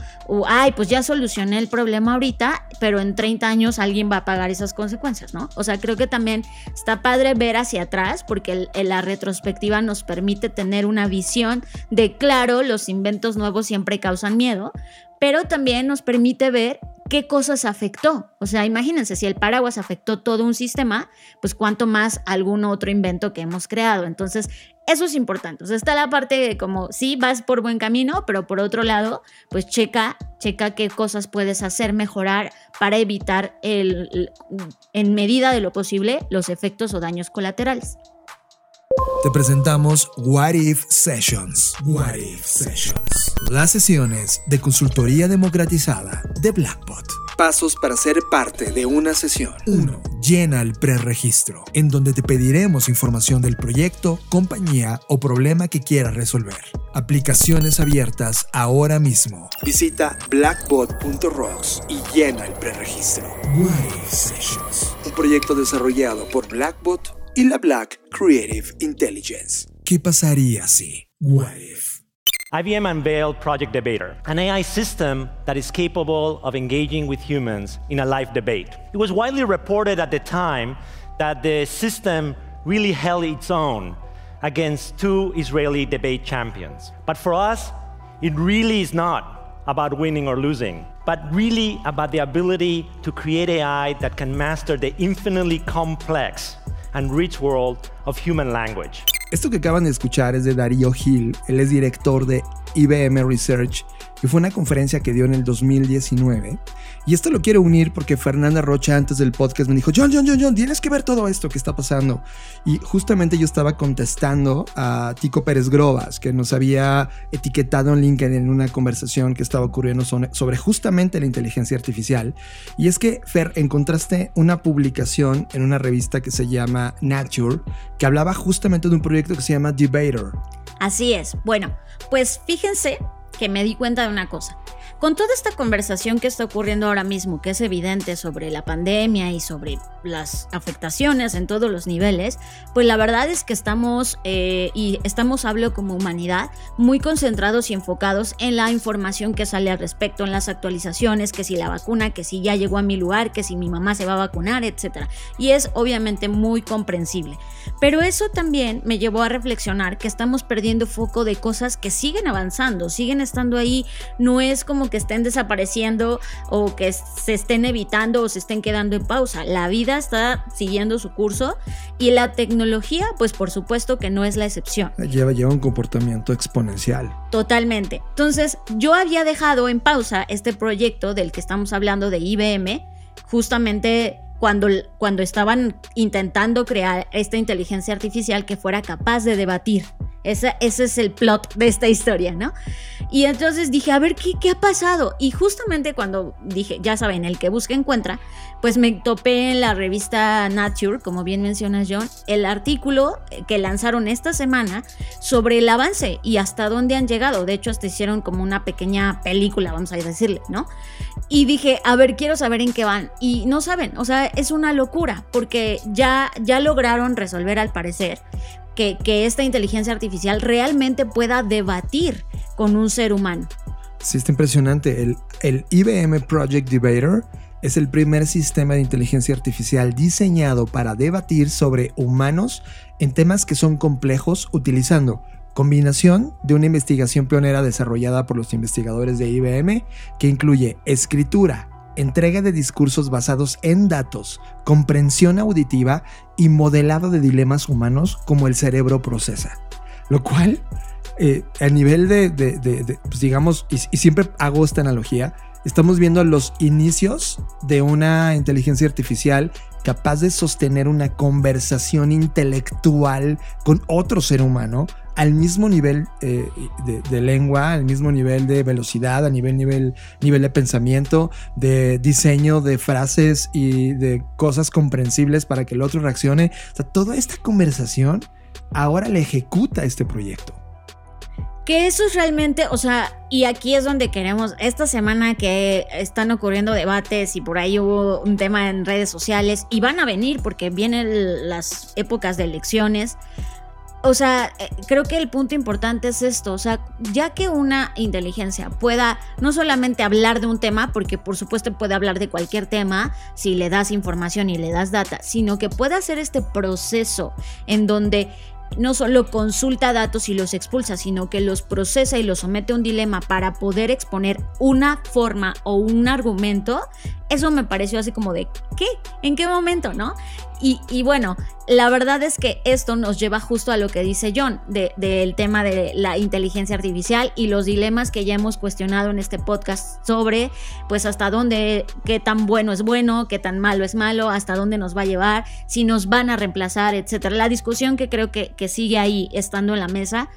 ay, pues ya solucioné el problema ahorita, pero en 30 años alguien va a pagar esas consecuencias, ¿no? O sea, creo que también está padre ver hacia atrás porque la retrospectiva nos permite tener una visión de, claro, los inventos nuevos siempre causan miedo, pero también nos permite ver qué cosas afectó. O sea, imagínense, si el paraguas afectó todo un sistema, pues cuánto más algún otro invento que hemos creado. Entonces, eso es importante. O sea, está la parte de como, sí, vas por buen camino, pero por otro lado, pues checa, checa qué cosas puedes hacer, mejorar para evitar, el, en medida de lo posible, los efectos o daños colaterales. Te presentamos What If Sessions. What If Sessions. Las sesiones de consultoría democratizada de Blackbot. Pasos para ser parte de una sesión. 1. Llena el preregistro, en donde te pediremos información del proyecto, compañía o problema que quieras resolver. Aplicaciones abiertas ahora mismo. Visita blackbot.rocks y llena el preregistro. If Sessions. Un proyecto desarrollado por Blackbot y la Black Creative Intelligence. ¿Qué pasaría si? What if? IBM unveiled Project Debater, an AI system that is capable of engaging with humans in a live debate. It was widely reported at the time that the system really held its own against two Israeli debate champions. But for us, it really is not about winning or losing, but really about the ability to create AI that can master the infinitely complex and rich world of human language. Esto que acaban de escuchar es de Darío Hill, él es director de IBM Research y fue una conferencia que dio en el 2019. Y esto lo quiero unir porque Fernanda Rocha antes del podcast me dijo, John, John, John, John, tienes que ver todo esto que está pasando. Y justamente yo estaba contestando a Tico Pérez Grobas, que nos había etiquetado en LinkedIn en una conversación que estaba ocurriendo sobre justamente la inteligencia artificial. Y es que, Fer, encontraste una publicación en una revista que se llama Nature, que hablaba justamente de un proyecto que se llama Debater. Así es. Bueno, pues fíjense que me di cuenta de una cosa. Con toda esta conversación que está ocurriendo ahora mismo, que es evidente sobre la pandemia y sobre las afectaciones en todos los niveles, pues la verdad es que estamos, eh, y estamos, hablo como humanidad, muy concentrados y enfocados en la información que sale al respecto, en las actualizaciones, que si la vacuna, que si ya llegó a mi lugar, que si mi mamá se va a vacunar, etc. Y es obviamente muy comprensible. Pero eso también me llevó a reflexionar que estamos perdiendo foco de cosas que siguen avanzando, siguen estando ahí, no es como que estén desapareciendo o que se estén evitando o se estén quedando en pausa. La vida está siguiendo su curso y la tecnología, pues por supuesto que no es la excepción. Lleva, lleva un comportamiento exponencial. Totalmente. Entonces, yo había dejado en pausa este proyecto del que estamos hablando de IBM, justamente cuando, cuando estaban intentando crear esta inteligencia artificial que fuera capaz de debatir ese, es el plot de esta historia, ¿no? Y entonces dije, a ver, ¿qué, ¿qué ha pasado? Y justamente cuando dije, ya saben, el que busca encuentra, pues me topé en la revista Nature, como bien mencionas John, el artículo que lanzaron esta semana sobre el avance y hasta dónde han llegado. De hecho, hasta hicieron como una pequeña película, vamos a decirle, ¿no? Y dije, a ver, quiero saber en qué van. Y no saben, o sea, es una locura, porque ya, ya lograron resolver al parecer que, esta inteligencia artificial realmente pueda debatir con un ser humano. Sí, está impresionante. El IBM Project Debater es el primer sistema de inteligencia artificial diseñado para debatir sobre humanos en temas que son complejos utilizando combinación de una investigación pionera desarrollada por los investigadores de IBM que incluye escritura, entrega de discursos basados en datos, comprensión auditiva y modelado de dilemas humanos como el cerebro procesa. Lo cual, eh, a nivel de, pues digamos, y, y siempre hago esta analogía, estamos viendo los inicios de una inteligencia artificial capaz de sostener una conversación intelectual con otro ser humano al mismo nivel eh, de, de lengua, al mismo nivel de velocidad, a nivel, nivel, nivel de pensamiento, de diseño de frases y de cosas comprensibles para que el otro reaccione. O sea, toda esta conversación ahora le ejecuta este proyecto. Que eso es realmente, o sea, y aquí es donde queremos, esta semana que están ocurriendo debates y por ahí hubo un tema en redes sociales y van a venir porque vienen las épocas de elecciones. O sea, eh, creo que el punto importante es esto, o sea, ya que una inteligencia pueda no solamente hablar de un tema, porque por supuesto puede hablar de cualquier tema si le das información y le das data, sino que pueda hacer este proceso en donde no solo consulta datos y los expulsa, sino que los procesa y los somete a un dilema para poder exponer una forma o un argumento, eso me pareció así como de, ¿qué? ¿En qué momento? ¿No? Y, y bueno, la verdad es que esto nos lleva justo a lo que dice John de- del tema de la inteligencia artificial y los dilemas que ya hemos cuestionado en este podcast sobre, pues hasta dónde, qué tan bueno es bueno, qué tan malo es malo, hasta dónde nos va a llevar, si nos van a reemplazar, etcétera. La discusión que creo que sigue ahí estando en la mesa.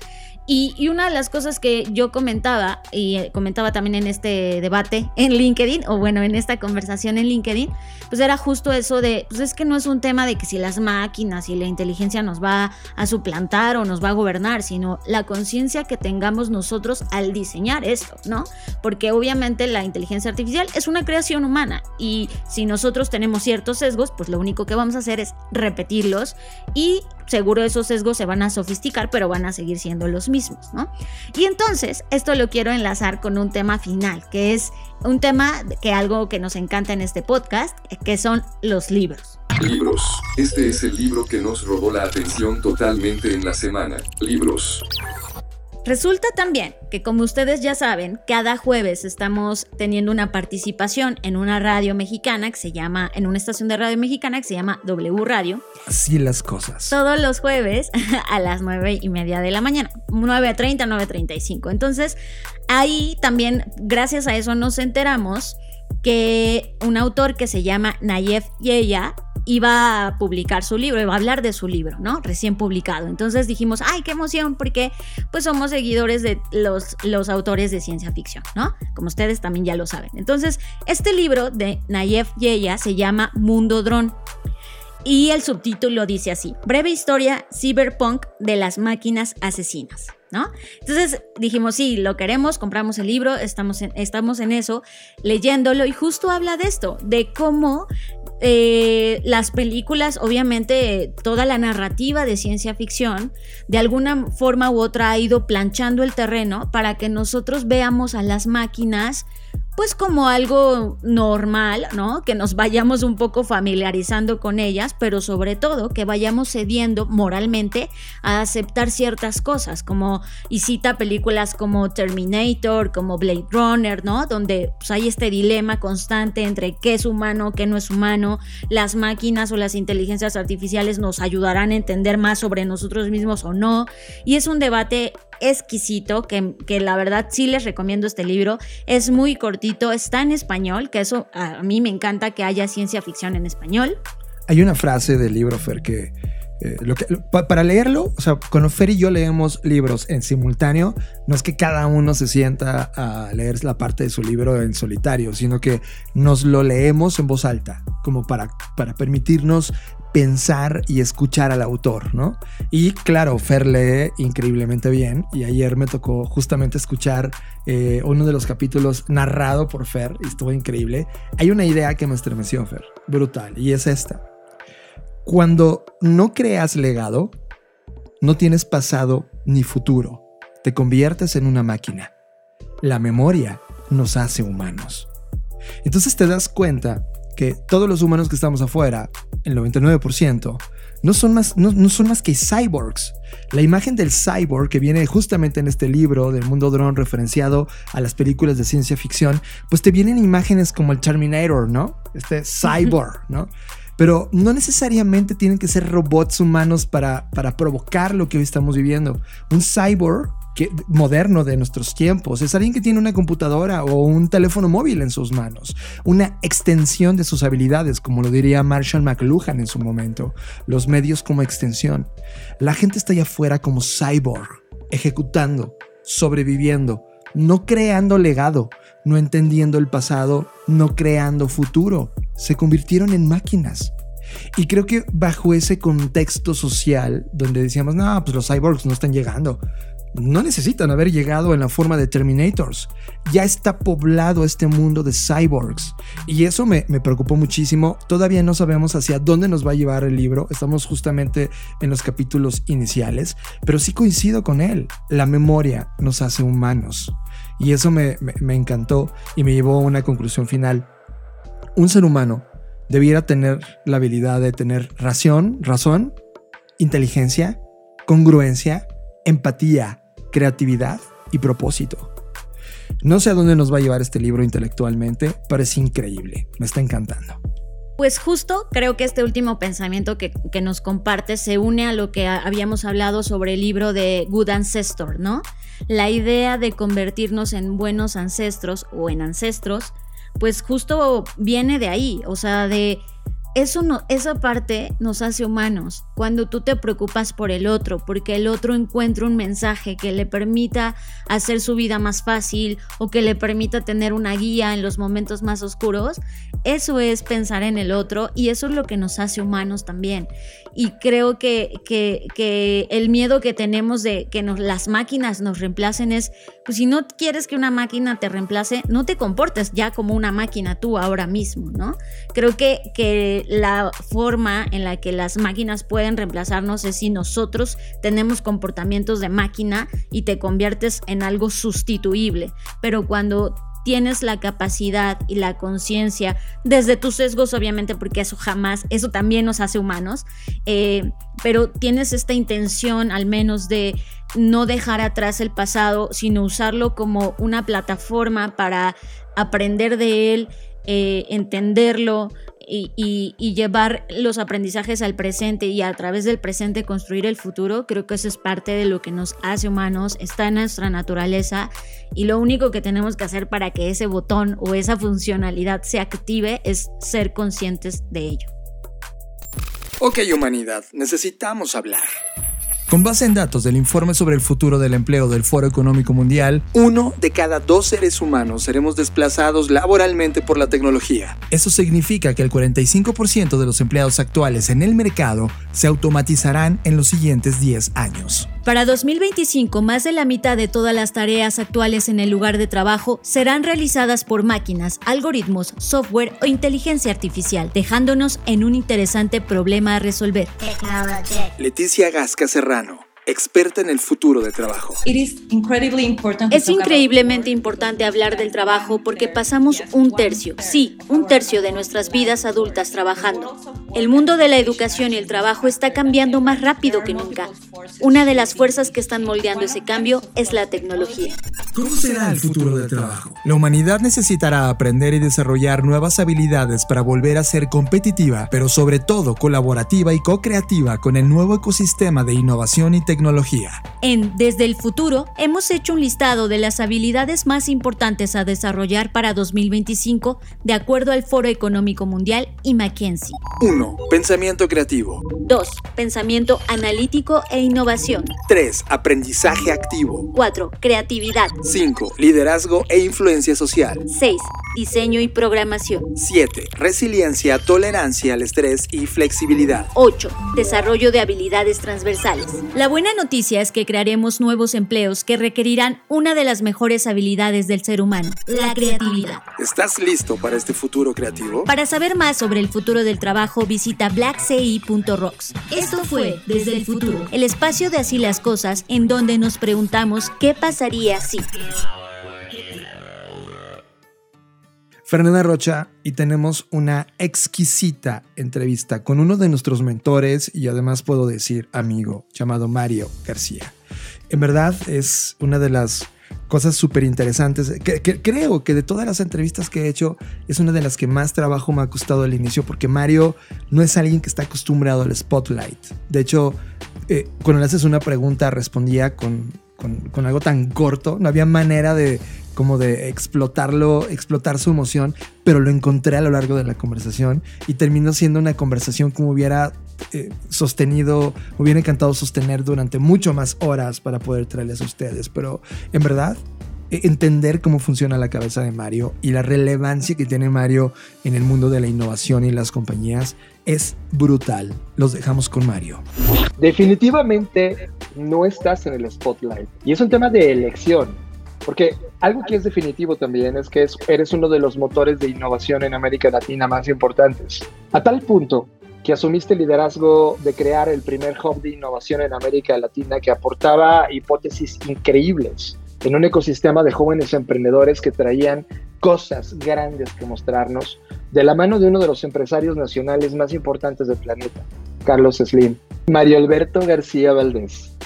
Y, una de las cosas que yo comentaba, y eh, comentaba también en este debate en LinkedIn, o bueno, en esta conversación en LinkedIn, pues era justo eso de, pues es que no es un tema de que si las máquinas y la inteligencia nos va a suplantar o nos va a gobernar, sino la conciencia que tengamos nosotros al diseñar esto, ¿no? Porque obviamente la inteligencia artificial es una creación humana y si nosotros tenemos ciertos sesgos, pues lo único que vamos a hacer es repetirlos y seguro esos sesgos se van a sofisticar, pero van a seguir siendo los mismos, ¿no? Y entonces, esto lo quiero enlazar con un tema final, que es un tema que algo que nos encanta en este podcast, que son los libros. Libros. Este es el libro que nos robó la atención totalmente en la semana. Libros. Resulta también que como ustedes ya saben, cada jueves estamos teniendo una participación en una radio mexicana que se llama, en una estación de radio mexicana que se llama W Radio, Así las cosas. todos los jueves [laughs] a las 9 y media de la mañana, 9.30, 9.35. Entonces, ahí también, gracias a eso, nos enteramos que un autor que se llama Nayef Yeya iba a publicar su libro, iba a hablar de su libro, ¿no? Recién publicado. Entonces dijimos, ay, qué emoción, porque pues somos seguidores de los, los autores de ciencia ficción, ¿no? Como ustedes también ya lo saben. Entonces, este libro de Nayef Yeya se llama Mundo Dron. Y el subtítulo dice así, breve historia cyberpunk de las máquinas asesinas, ¿no? Entonces dijimos, sí, lo queremos, compramos el libro, estamos en, estamos en eso, leyéndolo y justo habla de esto, de cómo eh, las películas, obviamente toda la narrativa de ciencia ficción, de alguna forma u otra ha ido planchando el terreno para que nosotros veamos a las máquinas pues como algo normal, ¿no? Que nos vayamos un poco familiarizando con ellas, pero sobre todo que vayamos cediendo moralmente a aceptar ciertas cosas, como y cita películas como Terminator, como Blade Runner, ¿no? Donde pues, hay este dilema constante entre qué es humano, qué no es humano, las máquinas o las inteligencias artificiales nos ayudarán a entender más sobre nosotros mismos o no, y es un debate exquisito que, que, la verdad sí les recomiendo este libro. Es muy cortito, está en español, que eso a mí me encanta que haya ciencia ficción en español. Hay una frase del libro, Fer, que, eh, para leerlo, o sea, cuando Fer y yo leemos libros en simultáneo, no es que cada uno se sienta a leer la parte de su libro en solitario, sino que nos lo leemos en voz alta, como para, para permitirnos pensar y escuchar al autor, ¿no? Y claro, Fer lee increíblemente bien y ayer me tocó justamente escuchar eh, uno de los capítulos narrado por Fer y estuvo increíble. Hay una idea que me estremeció, Fer, brutal, y es esta. Cuando no creas legado, no tienes pasado ni futuro. Te conviertes en una máquina. La memoria nos hace humanos. Entonces te das cuenta que todos los humanos que estamos afuera, el 99%, no son más, no, son más que cyborgs. La imagen del cyborg que viene justamente en este libro del mundo drone referenciado a las películas de ciencia ficción, pues te vienen imágenes como el Terminator, ¿no? Este cyborg, ¿no? Pero no necesariamente tienen que ser robots humanos para, para provocar lo que hoy estamos viviendo. Un cyborg moderno de nuestros tiempos. Es alguien que tiene una computadora o un teléfono móvil en sus manos. Una extensión de sus habilidades, como lo diría Marshall McLuhan en su momento. Los medios como extensión. La gente está allá afuera como cyborg, ejecutando, sobreviviendo, no creando legado, no entendiendo el pasado, no creando futuro. Se convirtieron en máquinas. Y creo que bajo ese contexto social donde decíamos, no, pues los cyborgs no están llegando, no necesitan haber llegado en la forma de Terminators. Ya está poblado este mundo de cyborgs. Y eso me, preocupó muchísimo. Todavía no sabemos hacia dónde nos va a llevar el libro. Estamos justamente en los capítulos iniciales. Pero sí coincido con él. La memoria nos hace humanos. Y eso me, me encantó y me llevó a una conclusión final. Un ser humano debiera tener la habilidad de tener razón, razón, inteligencia, congruencia, empatía, creatividad y propósito. No sé a dónde nos va a llevar este libro intelectualmente, pero es increíble, me está encantando. Pues justo creo que este último pensamiento que, que, nos comparte se une a lo que habíamos hablado sobre el libro de Good Ancestor, ¿no? La idea de convertirnos en buenos ancestros o en ancestros, pues justo viene de ahí, o sea, de eso no, esa parte nos hace humanos. Cuando tú te preocupas por el otro, porque el otro encuentra un mensaje que le permita hacer su vida más fácil o que le permita tener una guía en los momentos más oscuros, eso es pensar en el otro y eso es lo que nos hace humanos también. Y creo que, que, el miedo que tenemos de que nos, las máquinas nos reemplacen es, pues si no quieres que una máquina te reemplace, no te comportes ya como una máquina tú ahora mismo, ¿no? Creo que, que la forma en la que las máquinas pueden reemplazarnos es si nosotros tenemos comportamientos de máquina y te conviertes en algo sustituible. Pero cuando tienes la capacidad y la conciencia desde tus sesgos, obviamente, porque eso jamás, eso también nos hace humanos, eh, pero tienes esta intención al menos de no dejar atrás el pasado, sino usarlo como una plataforma para aprender de él, eh, entenderlo, y, llevar los aprendizajes al presente y a través del presente construir el futuro, creo que eso es parte de lo que nos hace humanos, está en nuestra naturaleza y lo único que tenemos que hacer para que ese botón o esa funcionalidad se active es ser conscientes de ello. Ok humanidad, necesitamos hablar. Con base en datos del informe sobre el futuro del empleo del Foro Económico Mundial, uno de cada dos seres humanos seremos desplazados laboralmente por la tecnología. Eso significa que el 45% de los empleados actuales en el mercado se automatizarán en los siguientes 10 años. Para 2025, más de la mitad de todas las tareas actuales en el lugar de trabajo serán realizadas por máquinas, algoritmos, software o inteligencia artificial, dejándonos en un interesante problema a resolver. Leticia Gasca Serrano experta en el futuro del trabajo. Es increíblemente importante hablar del trabajo porque pasamos un tercio, sí, un tercio de nuestras vidas adultas trabajando. El mundo de la educación y el trabajo está cambiando más rápido que nunca. Una de las fuerzas que están moldeando ese cambio es la tecnología. ¿Cómo será el futuro del trabajo? La humanidad necesitará aprender y desarrollar nuevas habilidades para volver a ser competitiva, pero sobre todo colaborativa y co-creativa con el nuevo ecosistema de innovación y tecnología. En Desde el Futuro hemos hecho un listado de las habilidades más importantes a desarrollar para 2025 de acuerdo al Foro Económico Mundial y McKinsey. 1. Pensamiento creativo. 2. Pensamiento analítico e innovación. 3. Aprendizaje activo. 4. Creatividad. 5. Liderazgo e influencia social. 6. Diseño y programación. 7. Resiliencia, tolerancia al estrés y flexibilidad. 8. Desarrollo de habilidades transversales. La buena noticia es que crearemos nuevos empleos que requerirán una de las mejores habilidades del ser humano, la creatividad. ¿Estás listo para este futuro creativo? Para saber más sobre el futuro del trabajo, visita blackci.rocks. Esto fue Desde el Futuro, el espacio de Así las Cosas, en donde nos preguntamos qué pasaría si. Fernanda Rocha y tenemos una exquisita entrevista con uno de nuestros mentores y además puedo decir amigo llamado Mario García. En verdad es una de las cosas súper interesantes. Que, creo que de todas las entrevistas que he hecho es una de las que más trabajo me ha costado al inicio porque Mario no es alguien que está acostumbrado al spotlight. De hecho, eh, cuando le haces una pregunta respondía con, con algo tan corto, no había manera de como de explotarlo, explotar su emoción, pero lo encontré a lo largo de la conversación y terminó siendo una conversación como hubiera eh, sostenido, hubiera encantado sostener durante mucho más horas para poder traerles a ustedes, pero en verdad e, entender cómo funciona la cabeza de Mario y la relevancia que tiene Mario en el mundo de la innovación y las compañías es brutal. Los dejamos con Mario. Definitivamente no estás en el spotlight y es un tema de elección porque algo que es definitivo también es que eres uno de los motores de innovación en América Latina más importantes. A tal punto que asumiste el liderazgo de crear el primer hub de innovación en América Latina que aportaba hipótesis increíbles en un ecosistema de jóvenes emprendedores que traían cosas grandes que mostrarnos de la mano de uno de los empresarios nacionales más importantes del planeta, Carlos Slim. Mario Alberto García Valdés,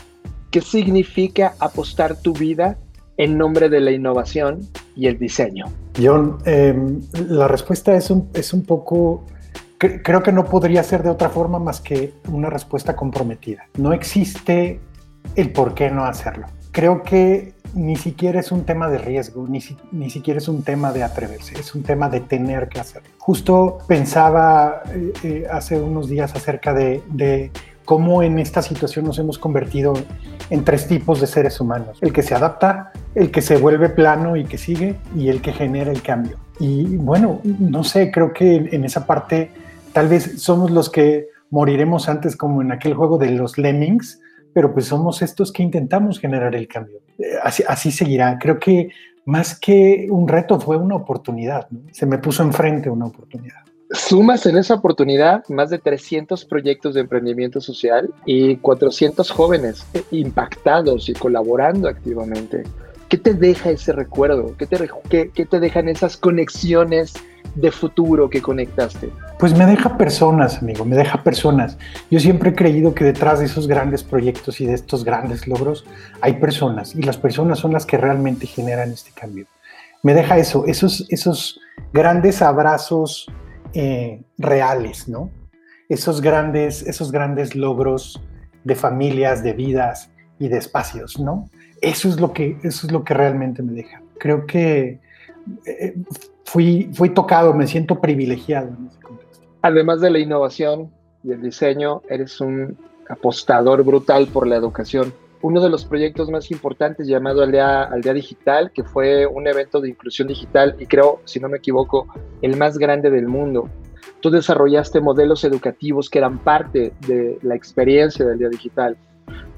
¿qué significa apostar tu vida en nombre de la innovación y el diseño? John, em, la respuesta es un, es un poco, creo que no podría ser de otra forma más que una respuesta comprometida. No existe el por qué no hacerlo. Creo que ni siquiera es un tema de riesgo, ni, ni siquiera es un tema de atreverse, es un tema de tener que hacerlo. Justo pensaba eh, eh, hace unos días acerca de, de cómo en esta situación nos hemos convertido en tres tipos de seres humanos. El que se adapta, el que se vuelve plano y que sigue, y el que genera el cambio. Y bueno, no sé, creo que en esa parte tal vez somos los que moriremos antes como en aquel juego de los lemmings, pero pues somos estos que intentamos generar el cambio. Eh, así, seguirá. Creo que más que un reto fue una oportunidad. Se me puso enfrente una oportunidad. Sumas en esa oportunidad más de 300 proyectos de emprendimiento social y 400 jóvenes impactados y colaborando activamente. ¿Qué te deja ese recuerdo? ¿Qué te, qué, te dejan esas conexiones de futuro que conectaste? Pues me deja personas, amigo, me deja personas. Yo siempre he creído que detrás de esos grandes proyectos y de estos grandes logros hay personas y las personas son las que realmente generan este cambio. Me deja eso, esos, esos grandes abrazos eh, reales, ¿no? Esos grandes, esos grandes logros de familias, de vidas y de espacios, ¿no? Eso es lo que, eso es lo que realmente me deja. Creo que eh, fui, fui tocado, me siento privilegiado en ese contexto. Además de la innovación y el diseño, eres un apostador brutal por la educación. Uno de los proyectos más importantes llamado Aldea, Aldea Digital, que fue un evento de inclusión digital y creo, si no me equivoco, el más grande del mundo. Tú desarrollaste modelos educativos que eran parte de la experiencia del Día Digital.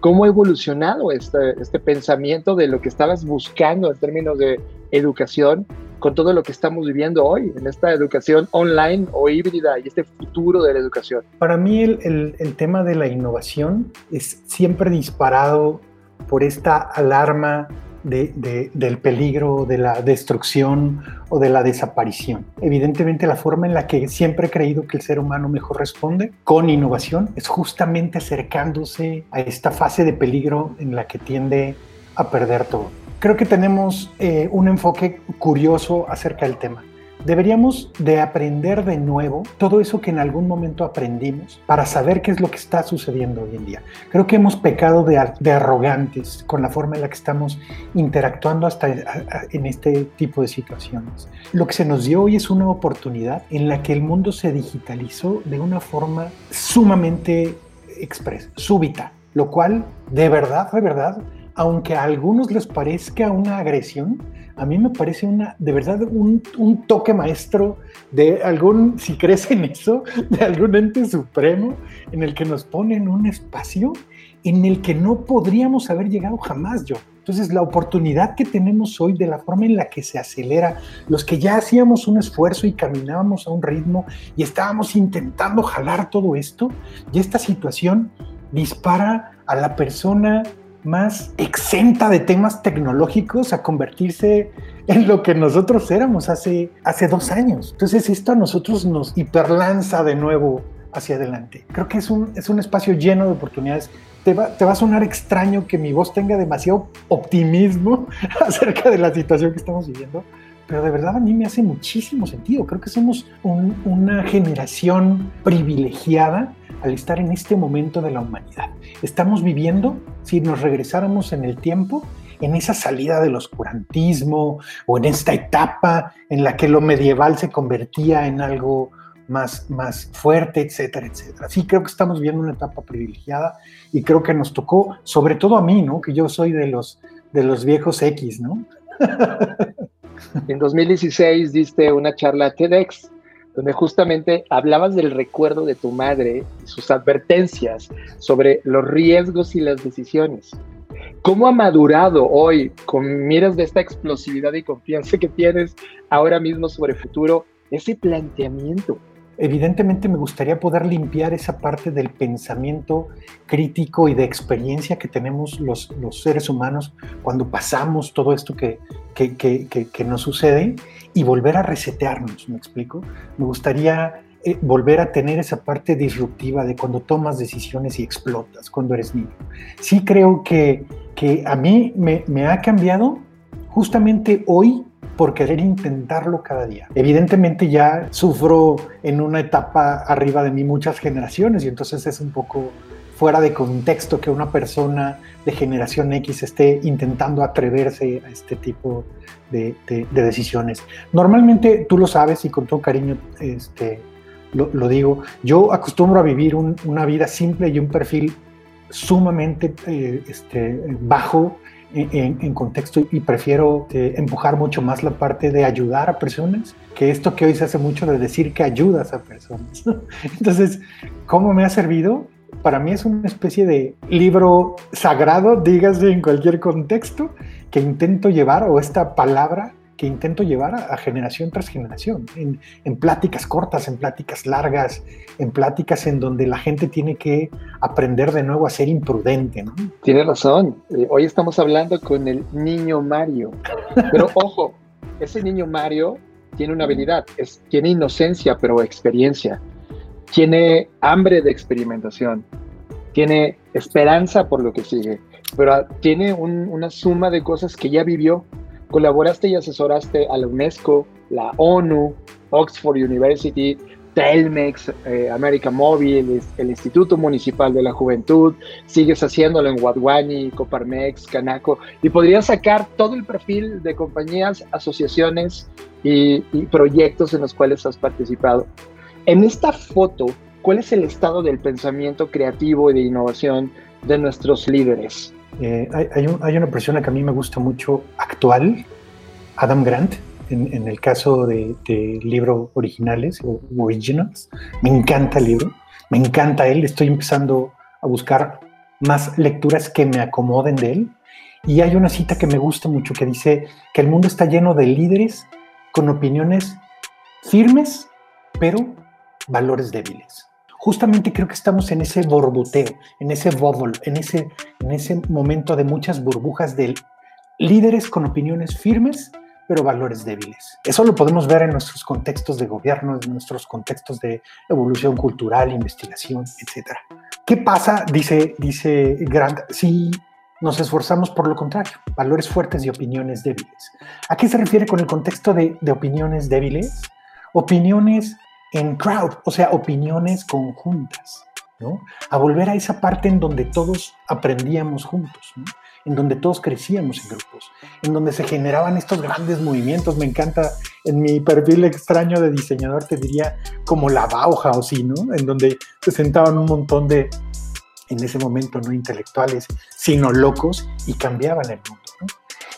¿Cómo ha evolucionado este, este pensamiento de lo que estabas buscando en términos de educación con todo lo que estamos viviendo hoy en esta educación online o híbrida y este futuro de la educación? Para mí el, tema de la innovación es siempre disparado por esta alarma del peligro, de la destrucción o de la desaparición. Evidentemente la forma en la que siempre he creído que el ser humano mejor responde con innovación es justamente acercándose a esta fase de peligro en la que tiende a perder todo. Creo que tenemos eh, un enfoque curioso acerca del tema deberíamos de aprender de nuevo todo eso que en algún momento aprendimos para saber qué es lo que está sucediendo hoy en día. Creo que hemos pecado de, arrogantes con la forma en la que estamos interactuando hasta en este tipo de situaciones. Lo que se nos dio hoy es una oportunidad en la que el mundo se digitalizó de una forma sumamente expresa, súbita, lo cual de verdad, de verdad, aunque a algunos les parezca una agresión, a mí me parece una, de verdad, un, toque maestro de algún, si crees en eso, de algún ente supremo en el que nos pone en un espacio en el que no podríamos haber llegado jamás, yo. Entonces, la oportunidad que tenemos hoy de la forma en la que se acelera, los que ya hacíamos un esfuerzo y caminábamos a un ritmo y estábamos intentando jalar todo esto, y esta situación dispara a la persona más exenta de temas tecnológicos a convertirse en lo que nosotros éramos hace, hace dos años. Entonces esto a nosotros nos hiperlanza de nuevo hacia adelante. Creo que es un, es un espacio lleno de oportunidades. Te va, te va, a sonar extraño que mi voz tenga demasiado optimismo [laughs] acerca de la situación que estamos viviendo, pero de verdad a mí me hace muchísimo sentido. Creo que somos un, una generación privilegiada al estar en este momento de la humanidad. Estamos viviendo, si nos regresáramos en el tiempo, en esa salida del oscurantismo o en esta etapa en la que lo medieval se convertía en algo más, más fuerte, etcétera, etcétera. Sí, creo que estamos viviendo una etapa privilegiada y creo que nos tocó, sobre todo a mí, ¿no? Que yo soy de los, de los viejos X, ¿no? [laughs] en 2016 diste una charla TEDx donde justamente hablabas del recuerdo de tu madre y sus advertencias sobre los riesgos y las decisiones. ¿Cómo ha madurado hoy, con miras de esta explosividad y confianza que tienes ahora mismo sobre el futuro, ese planteamiento? Evidentemente me gustaría poder limpiar esa parte del pensamiento crítico y de experiencia que tenemos los, los seres humanos cuando pasamos todo esto que, que, que, que, nos sucede y volver a resetearnos, ¿me explico? Me gustaría eh, volver a tener esa parte disruptiva de cuando tomas decisiones y explotas, cuando eres niño. Sí creo que, que a mí me, me ha cambiado justamente hoy por querer intentarlo cada día. Evidentemente ya sufro en una etapa arriba de mí muchas generaciones y entonces es un poco fuera de contexto que una persona de generación X esté intentando atreverse a este tipo de, de, de decisiones. Normalmente tú lo sabes y con todo cariño este, lo, lo digo, yo acostumbro a vivir un, una vida simple y un perfil sumamente eh, este, bajo en, en, contexto y prefiero eh, empujar mucho más la parte de ayudar a personas que esto que hoy se hace mucho de decir que ayudas a personas. [laughs] Entonces, ¿cómo me ha servido? Para mí es una especie de libro sagrado, dígase en cualquier contexto, que intento llevar, o esta palabra que intento llevar a, generación tras generación, en, pláticas cortas, en pláticas largas, en pláticas en donde la gente tiene que aprender de nuevo a ser imprudente. Tiene razón. Eh, hoy estamos hablando con el niño Mario. Pero ojo, ese niño Mario tiene una habilidad, tiene inocencia, pero experiencia. Tiene hambre de experimentación. Tiene esperanza por lo que sigue. Pero tiene un, una suma de cosas que ya vivió Colaboraste y asesoraste a la UNESCO, la ONU, Oxford University, Telmex, eh, América Móvil, el Instituto Municipal de la Juventud, sigues haciéndolo en Wadwani, Coparmex, Canaco, y podrías sacar todo el perfil de compañías, asociaciones y proyectos en los cuales has participado. En esta foto, ¿cuál es el estado del pensamiento creativo y de innovación de nuestros líderes? Eh, hay, hay, un, hay, una persona que a mí me gusta mucho actual, Adam Grant, en, en el caso de, de libros originales o originals. Me encanta el libro, me encanta él. Estoy empezando a buscar más lecturas que me acomoden de él. Y hay una cita que me gusta mucho que dice que el mundo está lleno de líderes con opiniones firmes, pero valores débiles justamente creo que estamos en ese borboteo, en ese bubble, en ese, en ese momento de muchas burbujas de líderes con opiniones firmes, pero valores débiles. Eso lo podemos ver en nuestros contextos de gobierno, en nuestros contextos de evolución cultural, investigación, etc. ¿Qué pasa, dice, dice Grant, si nos esforzamos por lo contrario, valores fuertes y opiniones débiles? ¿A qué se refiere con el contexto de, de opiniones débiles? Opiniones en crowd, o sea, opiniones conjuntas, ¿no? A volver a esa parte en donde todos aprendíamos juntos, ¿no? en donde todos crecíamos en grupos, en donde se generaban estos grandes movimientos. Me encanta, en mi perfil extraño de diseñador te diría como la Bauhaus, ¿sí, ¿no? En donde se sentaban un montón de, en ese momento, no intelectuales, sino locos y cambiaban el mundo, ¿no?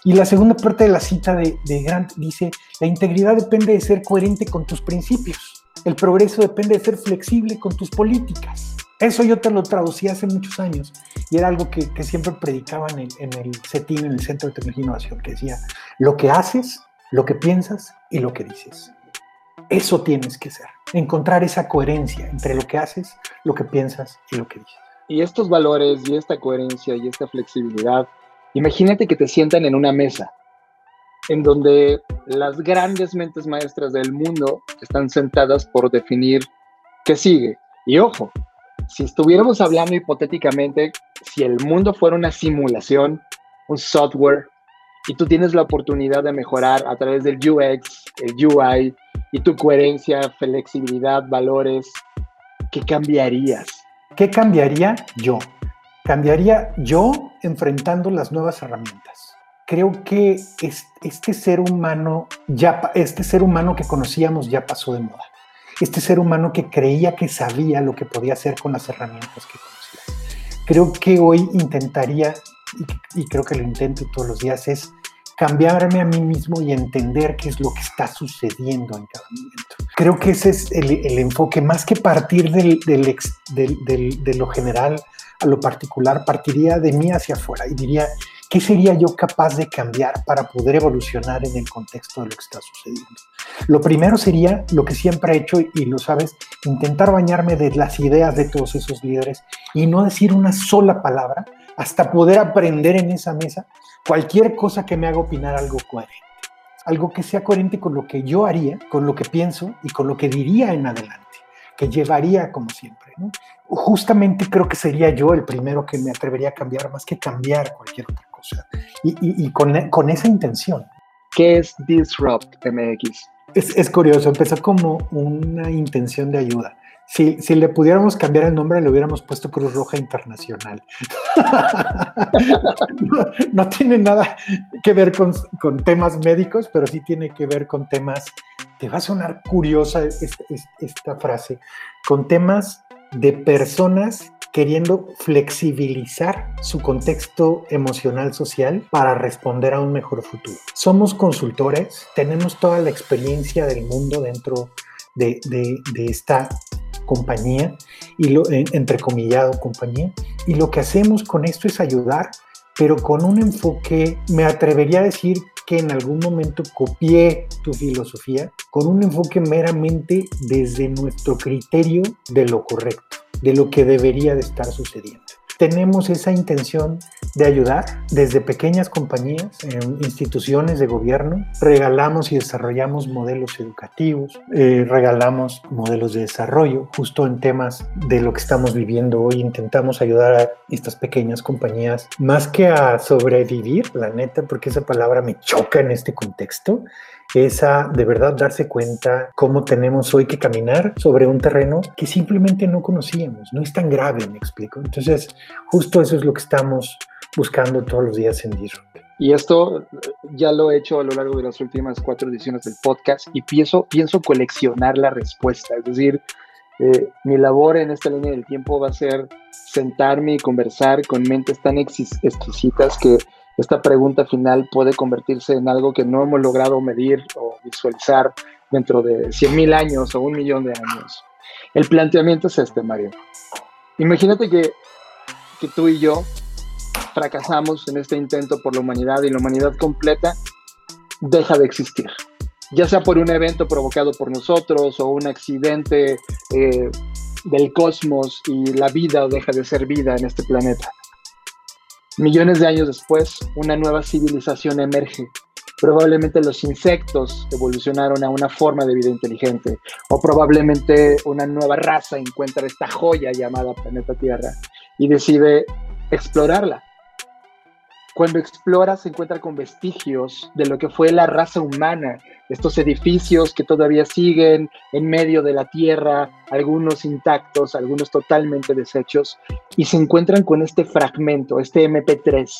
Y la segunda parte de la cita de, de Grant dice, la integridad depende de ser coherente con tus principios. El progreso depende de ser flexible con tus políticas. Eso yo te lo traducí hace muchos años y era algo que, siempre predicaban en, en el CETIN, en el Centro de Tecnología e Innovación, que decía, lo que haces, lo que piensas y lo que dices. Eso tienes que ser, encontrar esa coherencia entre lo que haces, lo que piensas y lo que dices. Y estos valores y esta coherencia y esta flexibilidad, imagínate que te sientan en una mesa en donde las grandes mentes maestras del mundo están sentadas por definir qué sigue. Y ojo, si estuviéramos hablando hipotéticamente, si el mundo fuera una simulación, un software, y tú tienes la oportunidad de mejorar a través del UX, el UI y tu coherencia, flexibilidad, valores, ¿qué cambiarías? ¿Qué cambiaría yo? Cambiaría yo enfrentando las nuevas herramientas. Creo que este ser humano ya este ser humano que conocíamos ya pasó de moda este ser humano que creía que sabía lo que podía hacer con las herramientas que conocía. Creo que hoy intentaría, y, creo que lo intento todos los días, es cambiarme a mí mismo y entender qué es lo que está sucediendo en cada momento. Creo que ese es el, enfoque, más que partir del, de lo general a lo particular, partiría de mí hacia afuera y diría, ¿qué sería yo capaz de cambiar para poder evolucionar en el contexto de lo que está sucediendo? Lo primero sería lo que siempre he hecho y lo sabes, intentar bañarme de las ideas de todos esos líderes y no decir una sola palabra hasta poder aprender en esa mesa cualquier cosa que me haga opinar algo coherente. Algo que sea coherente con lo que yo haría, con lo que pienso y con lo que diría en adelante, que llevaría como siempre. Justamente creo que sería yo el primero que me atrevería a cambiar más que cambiar cualquier otra cosa. Y, con, con esa intención. ¿Qué es Disrupt MX? Es, curioso, empezó como una intención de ayuda. Si, si, le pudiéramos cambiar el nombre, le hubiéramos puesto Cruz Roja Internacional. [laughs] no, tiene nada que ver con, con, temas médicos, pero sí tiene que ver con temas, te va a sonar curiosa esta frase, con temas de personas queriendo flexibilizar su contexto emocional social para responder a un mejor futuro. Somos consultores, tenemos toda la experiencia del mundo dentro de, esta compañía, y lo, entrecomillado compañía, y lo que hacemos con esto es ayudar, pero con un enfoque, me atrevería a decir que en algún momento copié tu filosofía, con un enfoque meramente desde nuestro criterio de lo correcto de lo que debería de estar sucediendo. Tenemos esa intención de ayudar desde pequeñas compañías, en instituciones de gobierno, regalamos y desarrollamos modelos educativos, eh, regalamos modelos de desarrollo, justo en temas de lo que estamos viviendo hoy, intentamos ayudar a estas pequeñas compañías más que a sobrevivir, la neta, porque esa palabra me choca en este contexto, esa de verdad darse cuenta cómo tenemos hoy que caminar sobre un terreno que simplemente no conocíamos. No es tan grave, me explico. Entonces, justo eso es lo que estamos buscando todos los días en Disrupt. Y esto ya lo he hecho a lo largo de las últimas cuatro ediciones del podcast y pienso, pienso coleccionar la respuesta. Es decir, eh, mi labor en esta línea del tiempo va a ser sentarme y conversar con mentes tan exquisitas que esta pregunta final puede convertirse en algo que no hemos logrado medir o visualizar dentro de 100.000 años o un millón de años. El planteamiento es este, Mario. Imagínate que, que tú y yo fracasamos en este intento por la humanidad y la humanidad completa deja de existir. Ya sea por un evento provocado por nosotros o un accidente eh, del cosmos y la vida deja de ser vida en este planeta. Millones de años después, una nueva civilización emerge. Probablemente los insectos evolucionaron a una forma de vida inteligente, o probablemente una nueva raza encuentra esta joya llamada planeta Tierra y decide explorarla. Cuando explora se encuentra con vestigios de lo que fue la raza humana, estos edificios que todavía siguen en medio de la tierra, algunos intactos, algunos totalmente deshechos, y se encuentran con este fragmento, este MP3,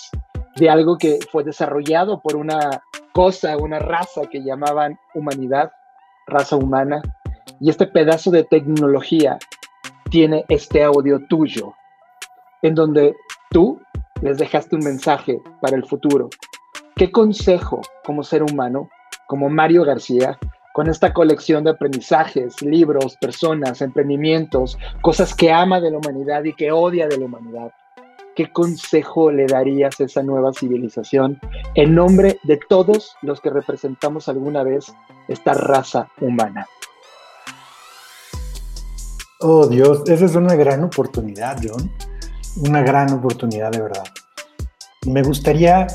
de algo que fue desarrollado por una cosa, una raza que llamaban humanidad, raza humana, y este pedazo de tecnología tiene este audio tuyo, en donde tú les dejaste un mensaje para el futuro. ¿Qué consejo como ser humano, como Mario García, con esta colección de aprendizajes, libros, personas, emprendimientos, cosas que ama de la humanidad y que odia de la humanidad, ¿qué consejo le darías a esa nueva civilización en nombre de todos los que representamos alguna vez esta raza humana? Oh Dios, esa es una gran oportunidad, John. Una gran oportunidad de verdad. Me gustaría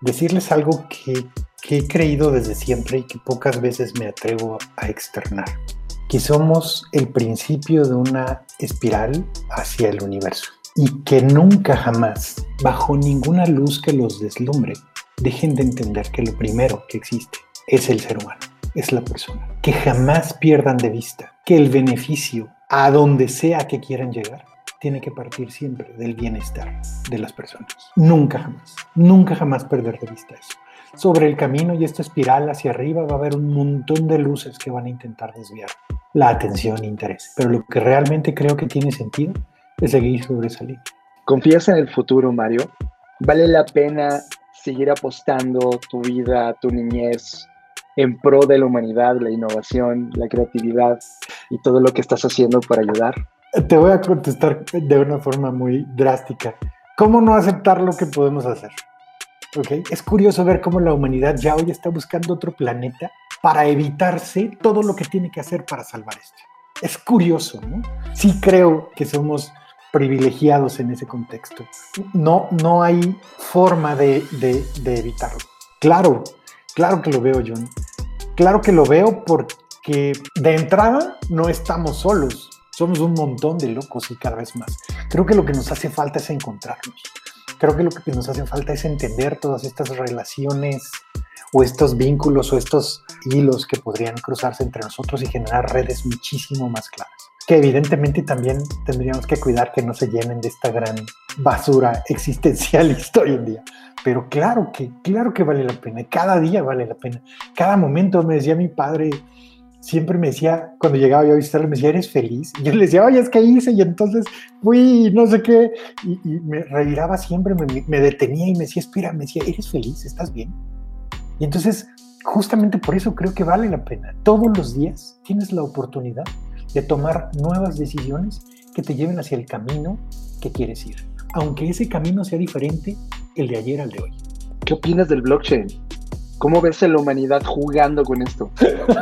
decirles algo que, he creído desde siempre y que pocas veces me atrevo a externar. Que somos el principio de una espiral hacia el universo. Y que nunca jamás, bajo ninguna luz que los deslumbre, dejen de entender que lo primero que existe es el ser humano, es la persona. Que jamás pierdan de vista que el beneficio a donde sea que quieran llegar, tiene que partir siempre del bienestar de las personas. Nunca jamás, nunca jamás perder de vista eso. Sobre el camino y esta espiral hacia arriba va a haber un montón de luces que van a intentar desviar la atención e interés. Pero lo que realmente creo que tiene sentido es seguir sobre esa línea. ¿Confías en el futuro, Mario? ¿Vale la pena seguir apostando tu vida, tu niñez en pro de la humanidad, la innovación, la creatividad y todo lo que estás haciendo para ayudar? Te voy a contestar de una forma muy drástica. ¿Cómo no aceptar lo que podemos hacer? ¿Okay? Es curioso ver cómo la humanidad ya hoy está buscando otro planeta para evitarse todo lo que tiene que hacer para salvar este. Es curioso, ¿no? Sí creo que somos privilegiados en ese contexto. No, no hay forma de, de, de evitarlo. Claro, claro que lo veo, John. Claro que lo veo porque de entrada no estamos solos. Somos un montón de locos y cada vez más. Creo que lo que nos hace falta es encontrarnos. Creo que lo que nos hace falta es entender todas estas relaciones o estos vínculos o estos hilos que podrían cruzarse entre nosotros y generar redes muchísimo más claras. Que evidentemente también tendríamos que cuidar que no se llenen de esta gran basura existencialista [laughs] hoy en día. Pero claro que, claro que vale la pena. Cada día vale la pena. Cada momento me decía mi padre, siempre me decía, cuando llegaba yo a visitarlo, me decía, ¿eres feliz? Y yo le decía, oye, es que hice, y entonces fui, no sé qué, y, y me reviraba siempre, me, me, detenía y me decía, espera, me decía, ¿eres feliz? ¿Estás bien? Y entonces, justamente por eso creo que vale la pena. Todos los días tienes la oportunidad de tomar nuevas decisiones que te lleven hacia el camino que quieres ir, aunque ese camino sea diferente el de ayer al de hoy. ¿Qué opinas del blockchain? ¿Cómo ves a la humanidad jugando con esto?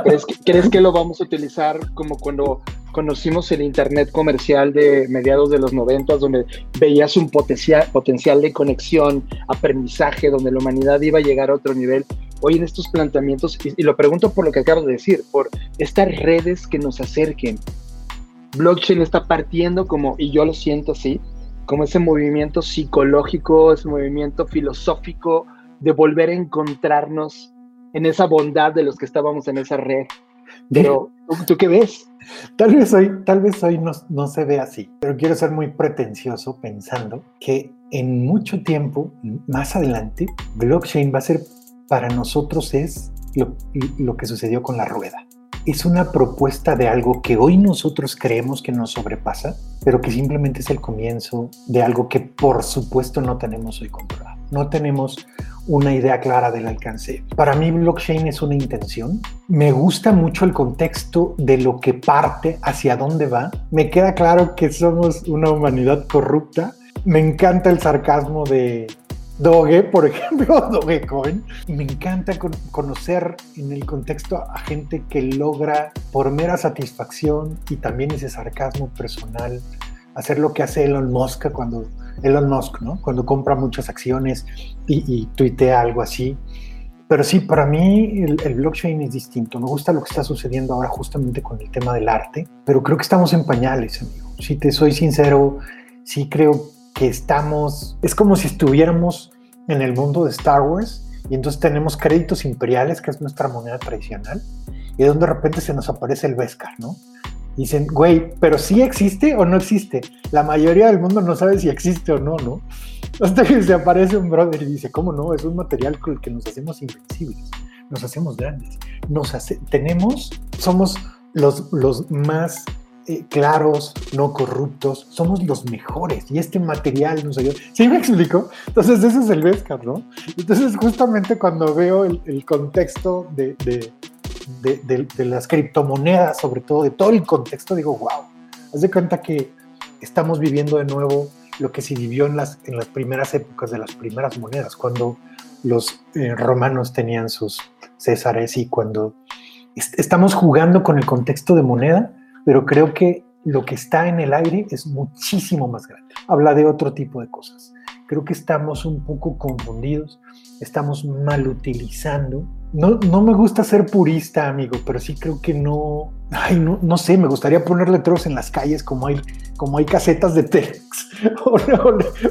¿Crees que, ¿Crees que, lo vamos a utilizar como cuando conocimos el Internet comercial de mediados de los 90, donde veías un potencial, potencial de conexión, aprendizaje, donde la humanidad iba a llegar a otro nivel? Hoy en estos planteamientos, y, y lo pregunto por lo que acabo de decir, por estas redes que nos acerquen. Blockchain está partiendo como, y yo lo siento así, como ese movimiento psicológico, ese movimiento filosófico, de volver a encontrarnos en esa bondad de los que estábamos en esa red. Pero, ¿tú qué ves? Tal vez hoy, tal vez hoy no, no se ve así, pero quiero ser muy pretencioso pensando que en mucho tiempo, más adelante, blockchain va a ser para nosotros es lo, lo que sucedió con la rueda. Es una propuesta de algo que hoy nosotros creemos que nos sobrepasa, pero que simplemente es el comienzo de algo que por supuesto no tenemos hoy controlado. No tenemos una idea clara del alcance. Para mí blockchain es una intención. Me gusta mucho el contexto de lo que parte, hacia dónde va. Me queda claro que somos una humanidad corrupta. Me encanta el sarcasmo de Doge, por [laughs] ejemplo, Dogecoin. Me encanta con conocer en el contexto a gente que logra por mera satisfacción y también ese sarcasmo personal hacer lo que hace Elon Musk cuando Elon Musk, ¿no? Cuando compra muchas acciones y, y tuitea algo así. Pero sí, para mí el, blockchain es distinto. Me gusta lo que está sucediendo ahora justamente con el tema del arte, pero creo que estamos en pañales, amigo. Si te soy sincero, sí creo que estamos, es como si estuviéramos en el mundo de Star Wars y entonces tenemos créditos imperiales, que es nuestra moneda tradicional, y de repente se nos aparece el Beskar, ¿no? Dicen, güey, pero sí existe o no existe. La mayoría del mundo no sabe si existe o no, ¿no? [laughs] Hasta que se aparece un brother y dice, ¿cómo no? Es un material con el que nos hacemos invencibles, nos hacemos grandes, nos hace, tenemos, somos los, los más eh, claros, no corruptos, somos los mejores y este material nos ayuda. ¿Sí me explico? Entonces ese es el Vescar, ¿no? Entonces justamente cuando veo el, el contexto de, de de, de, las criptomonedas, sobre todo de todo el contexto, digo, wow, haz de cuenta que estamos viviendo de nuevo lo que se vivió en las, en las primeras épocas de las primeras monedas, cuando los eh, romanos tenían sus césares y cuando estamos jugando con el contexto de moneda, pero creo que lo que está en el aire es muchísimo más grande. Habla de otro tipo de cosas. Creo que estamos un poco confundidos, estamos mal utilizando. No, no me gusta ser purista, amigo, pero sí creo que no, ay, no, no sé, me gustaría poner letreros en las calles como hay, como hay casetas de Telex [laughs]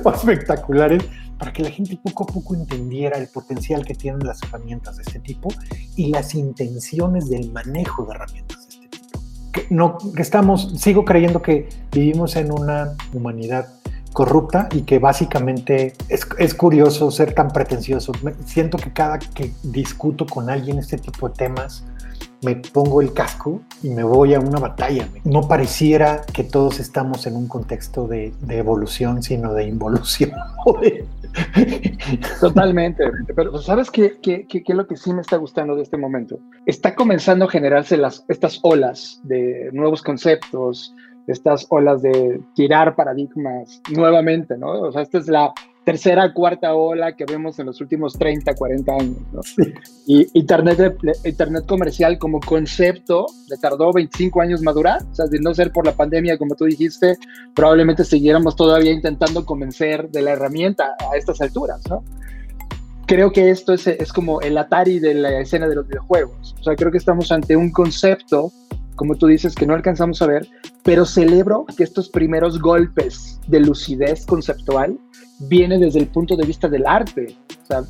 o espectaculares para que la gente poco a poco entendiera el potencial que tienen las herramientas de este tipo y las intenciones del manejo de herramientas de este tipo. Que, no, que estamos, sigo creyendo que vivimos en una humanidad corrupta y que básicamente es, es, curioso ser tan pretencioso. Siento que cada que discuto con alguien este tipo de temas, me pongo el casco y me voy a una batalla. No pareciera que todos estamos en un contexto de, de evolución, sino de involución. [laughs] Totalmente. Pero ¿sabes qué, qué, qué, qué, es lo que sí me está gustando de este momento? Está comenzando a generarse las, estas olas de nuevos conceptos, estas olas de tirar paradigmas nuevamente, ¿no? O sea, esta es la tercera, cuarta ola que vemos en los últimos 30, 40 años. ¿no? Y Internet, Internet comercial como concepto le tardó 25 años madurar, o sea, de no ser por la pandemia, como tú dijiste, probablemente siguiéramos todavía intentando convencer de la herramienta a estas alturas, ¿no? Creo que esto es, es como el Atari de la escena de los videojuegos. O sea, creo que estamos ante un concepto como tú dices, que no alcanzamos a ver, pero celebro que estos primeros golpes de lucidez conceptual viene desde el punto de vista del arte, o sea,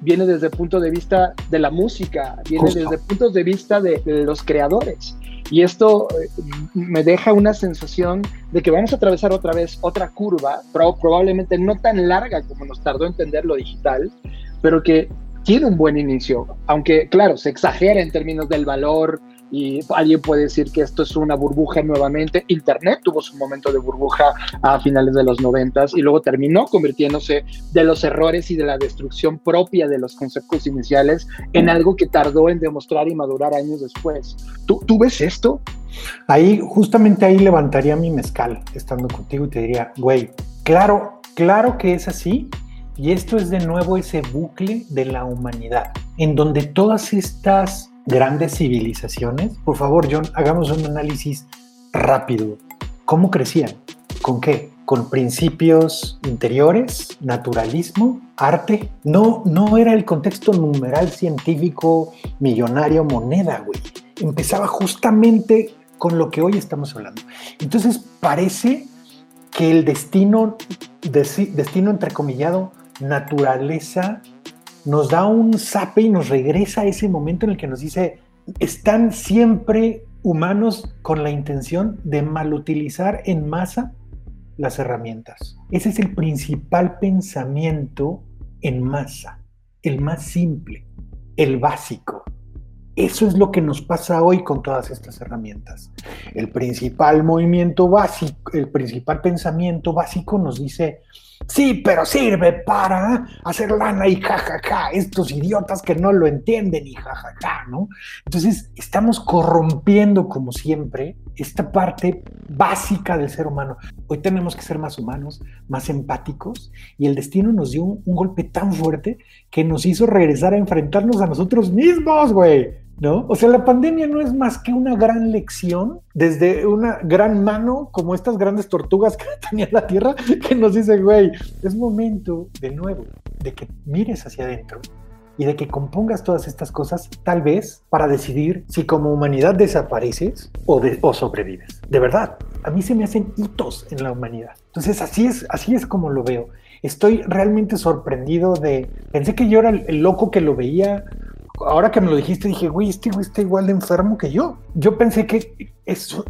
viene desde el punto de vista de la música, viene desde el punto de vista de, los creadores. Y esto eh, me deja una sensación de que vamos a atravesar otra vez otra curva, probablemente no tan larga como nos tardó entender lo digital, pero que tiene un buen inicio, aunque claro, se exagera en términos del valor y alguien puede decir que esto es una burbuja nuevamente. Internet tuvo su momento de burbuja a finales de los noventas y luego terminó convirtiéndose de los errores y de la destrucción propia de los conceptos iniciales en algo que tardó en demostrar y madurar años después. ¿Tú, ves esto? Ahí, justamente ahí levantaría mi mezcal estando contigo y te diría, güey, claro, claro que es así. Y esto es de nuevo ese bucle de la humanidad, en donde todas estas grandes civilizaciones, por favor, John, hagamos un análisis rápido. ¿Cómo crecían? ¿Con qué? ¿Con principios interiores, naturalismo, arte? No, no era el contexto numeral científico, millonario, moneda, güey. Empezaba justamente con lo que hoy estamos hablando. Entonces parece que el destino, destino entrecomillado, naturaleza, nos da un zape y nos regresa a ese momento en el que nos dice, están siempre humanos con la intención de malutilizar en masa las herramientas. Ese es el principal pensamiento en masa, el más simple, el básico. Eso es lo que nos pasa hoy con todas estas herramientas. El principal movimiento básico, el principal pensamiento básico nos dice, Sí, pero sirve para hacer lana y jajaja, estos idiotas que no lo entienden y jajaja, ¿no? Entonces, estamos corrompiendo, como siempre, esta parte básica del ser humano. Hoy tenemos que ser más humanos, más empáticos, y el destino nos dio un, un golpe tan fuerte que nos hizo regresar a enfrentarnos a nosotros mismos, güey. ¿No? O sea, la pandemia no es más que una gran lección desde una gran mano, como estas grandes tortugas que [laughs] tenía la Tierra, que nos dice, güey, es momento de nuevo de que mires hacia adentro y de que compongas todas estas cosas, tal vez para decidir si como humanidad desapareces o, o sobrevives. De verdad, a mí se me hacen hitos en la humanidad. Entonces, así es, así es como lo veo. Estoy realmente sorprendido de... Pensé que yo era el loco que lo veía ahora que me lo dijiste, dije, güey, este güey está igual de enfermo que yo. Yo pensé que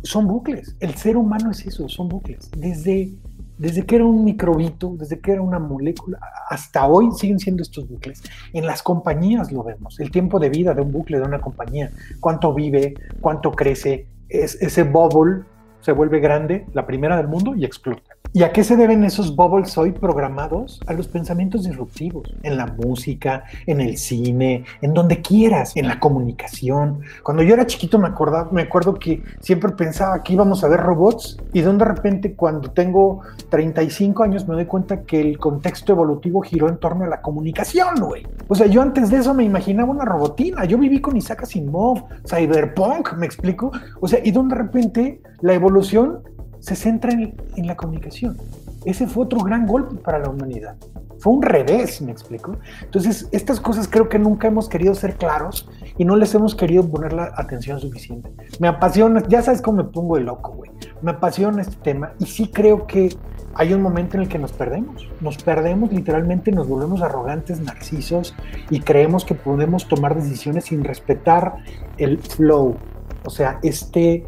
son bucles. El ser humano es eso, son bucles. Desde, desde que era un microbito, desde que era una molécula, hasta hoy siguen siendo estos bucles. En las compañías lo vemos, el tiempo de vida de un bucle de una compañía, cuánto vive, cuánto crece, es, ese bubble se vuelve grande, la primera del mundo, y explota. ¿Y a qué se deben esos bubbles hoy programados? A los pensamientos disruptivos, en la música, en el cine, en donde quieras, en la comunicación. Cuando yo era chiquito me, acordaba, me acuerdo que siempre pensaba que íbamos a ver robots y de repente cuando tengo 35 años me doy cuenta que el contexto evolutivo giró en torno a la comunicación, güey. O sea, yo antes de eso me imaginaba una robotina. Yo viví con Isaac Asimov, Cyberpunk, me explico. O sea, y de repente la evolución se centra en, la comunicación. Ese fue otro gran golpe para la humanidad. Fue un revés, me explico. Entonces, estas cosas creo que nunca hemos querido ser claros y no les hemos querido poner la atención suficiente. Me apasiona, ya sabes cómo me pongo de loco, güey. Me apasiona este tema y sí creo que hay un momento en el que nos perdemos. Nos perdemos literalmente, nos volvemos arrogantes, narcisos y creemos que podemos tomar decisiones sin respetar el flow. O sea, este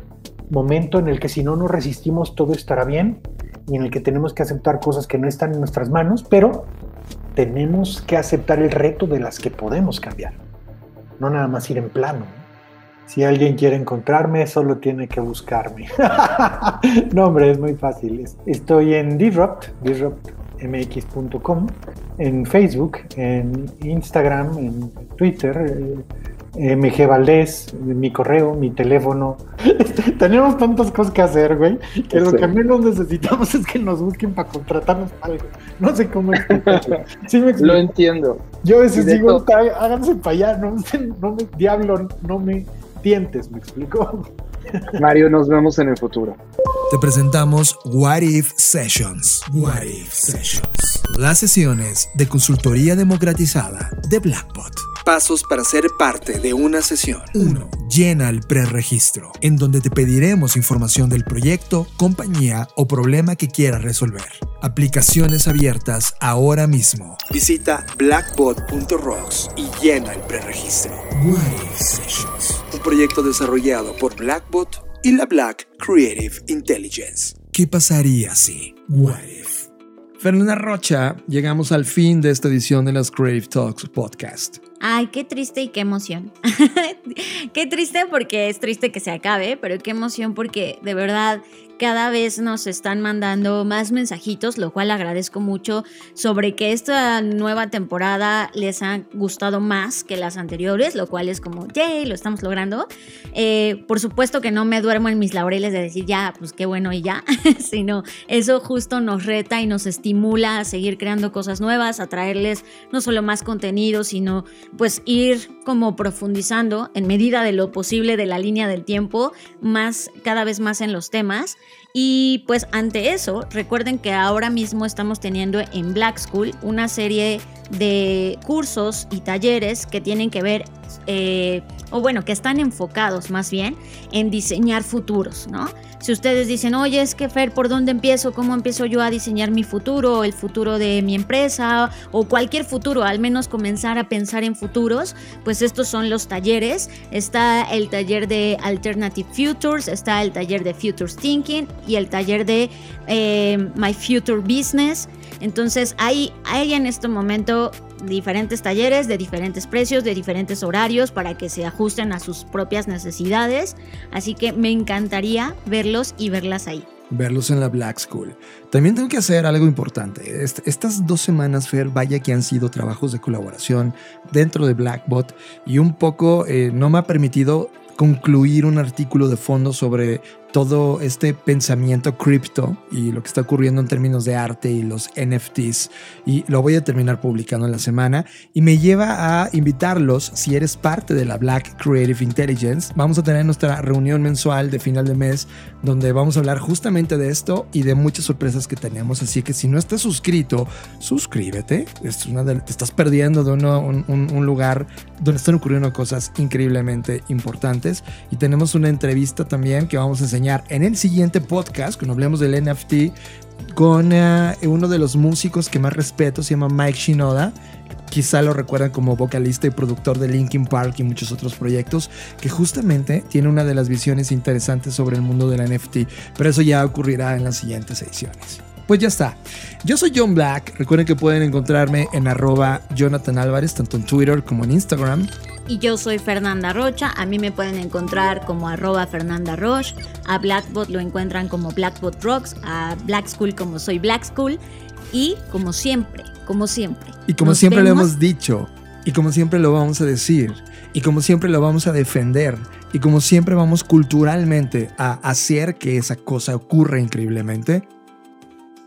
momento en el que si no nos resistimos todo estará bien y en el que tenemos que aceptar cosas que no están en nuestras manos, pero tenemos que aceptar el reto de las que podemos cambiar. No nada más ir en plano. Si alguien quiere encontrarme, solo tiene que buscarme. [laughs] no, hombre, es muy fácil. Estoy en Disrupt, disruptmx.com, en Facebook, en Instagram, en Twitter. Eh, MG Valdés, mi correo, mi teléfono. [laughs] Tenemos tantas cosas que hacer, güey, que lo que menos necesitamos es que nos busquen para contratarnos algo. No sé cómo ¿Sí me lo entiendo. Yo a veces digo, háganse para allá, no, no me, diablo, no me tientes, ¿me explico? Mario, nos vemos en el futuro. Te presentamos What If Sessions. What If Sessions. Las sesiones de consultoría democratizada de Blackbot. Pasos para ser parte de una sesión. 1. Llena el preregistro, en donde te pediremos información del proyecto, compañía o problema que quieras resolver. Aplicaciones abiertas ahora mismo. Visita blackbot.rocks y llena el preregistro. Sessions. Un proyecto desarrollado por Blackbot y la Black Creative Intelligence. ¿Qué pasaría si? What If? Fernanda Rocha, llegamos al fin de esta edición de las Creative Talks podcast. Ay, qué triste y qué emoción. [laughs] qué triste porque es triste que se acabe, pero qué emoción porque de verdad cada vez nos están mandando más mensajitos, lo cual agradezco mucho, sobre que esta nueva temporada les ha gustado más que las anteriores, lo cual es como, yay, lo estamos logrando. Eh, por supuesto que no me duermo en mis laureles de decir, ya, pues qué bueno y ya, [laughs] sino eso justo nos reta y nos estimula a seguir creando cosas nuevas, a traerles no solo más contenido, sino pues ir como profundizando en medida de lo posible de la línea del tiempo, más, cada vez más en los temas. Y pues ante eso, recuerden que ahora mismo estamos teniendo en Black School una serie de cursos y talleres que tienen que ver, eh, o bueno, que están enfocados más bien en diseñar futuros, ¿no? Si ustedes dicen, oye, es que Fer, ¿por dónde empiezo? ¿Cómo empiezo yo a diseñar mi futuro, el futuro de mi empresa o cualquier futuro? Al menos comenzar a pensar en futuros, pues estos son los talleres. Está el taller de Alternative Futures, está el taller de Futures Thinking y el taller de eh, My Future Business. Entonces hay, en este momento diferentes talleres de diferentes precios, de diferentes horarios para que se ajusten a sus propias necesidades. Así que me encantaría verlos y verlas ahí. Verlos en la Black School. También tengo que hacer algo importante. Estas dos semanas, Fer, vaya que han sido trabajos de colaboración dentro de Blackbot y un poco eh, no me ha permitido concluir un artículo de fondo sobre todo este pensamiento cripto y lo que está ocurriendo en términos de arte y los NFTs y lo voy a terminar publicando en la semana y me lleva a invitarlos si eres parte de la Black Creative Intelligence vamos a tener nuestra reunión mensual de final de mes donde vamos a hablar justamente de esto y de muchas sorpresas que tenemos. Así que si no estás suscrito suscríbete. Es una te estás perdiendo de uno, un, un lugar donde están ocurriendo cosas increíblemente importantes. Y tenemos una entrevista también que vamos a enseñar en el siguiente podcast, cuando hablemos del NFT, con eh, uno de los músicos que más respeto, se llama Mike Shinoda. Quizá lo recuerdan como vocalista y productor de Linkin Park y muchos otros proyectos, que justamente tiene una de las visiones interesantes sobre el mundo del NFT, pero eso ya ocurrirá en las siguientes ediciones. Pues ya está. Yo soy John Black. Recuerden que pueden encontrarme en arroba Jonathan Álvarez, tanto en Twitter como en Instagram. Y yo soy Fernanda Rocha. A mí me pueden encontrar como arroba Fernanda Roche. A Blackbot lo encuentran como Blackbot Rocks. A Black School como soy Black School. Y como siempre, como siempre. Y como siempre lo hemos dicho. Y como siempre lo vamos a decir. Y como siempre lo vamos a defender. Y como siempre vamos culturalmente a hacer que esa cosa ocurra increíblemente.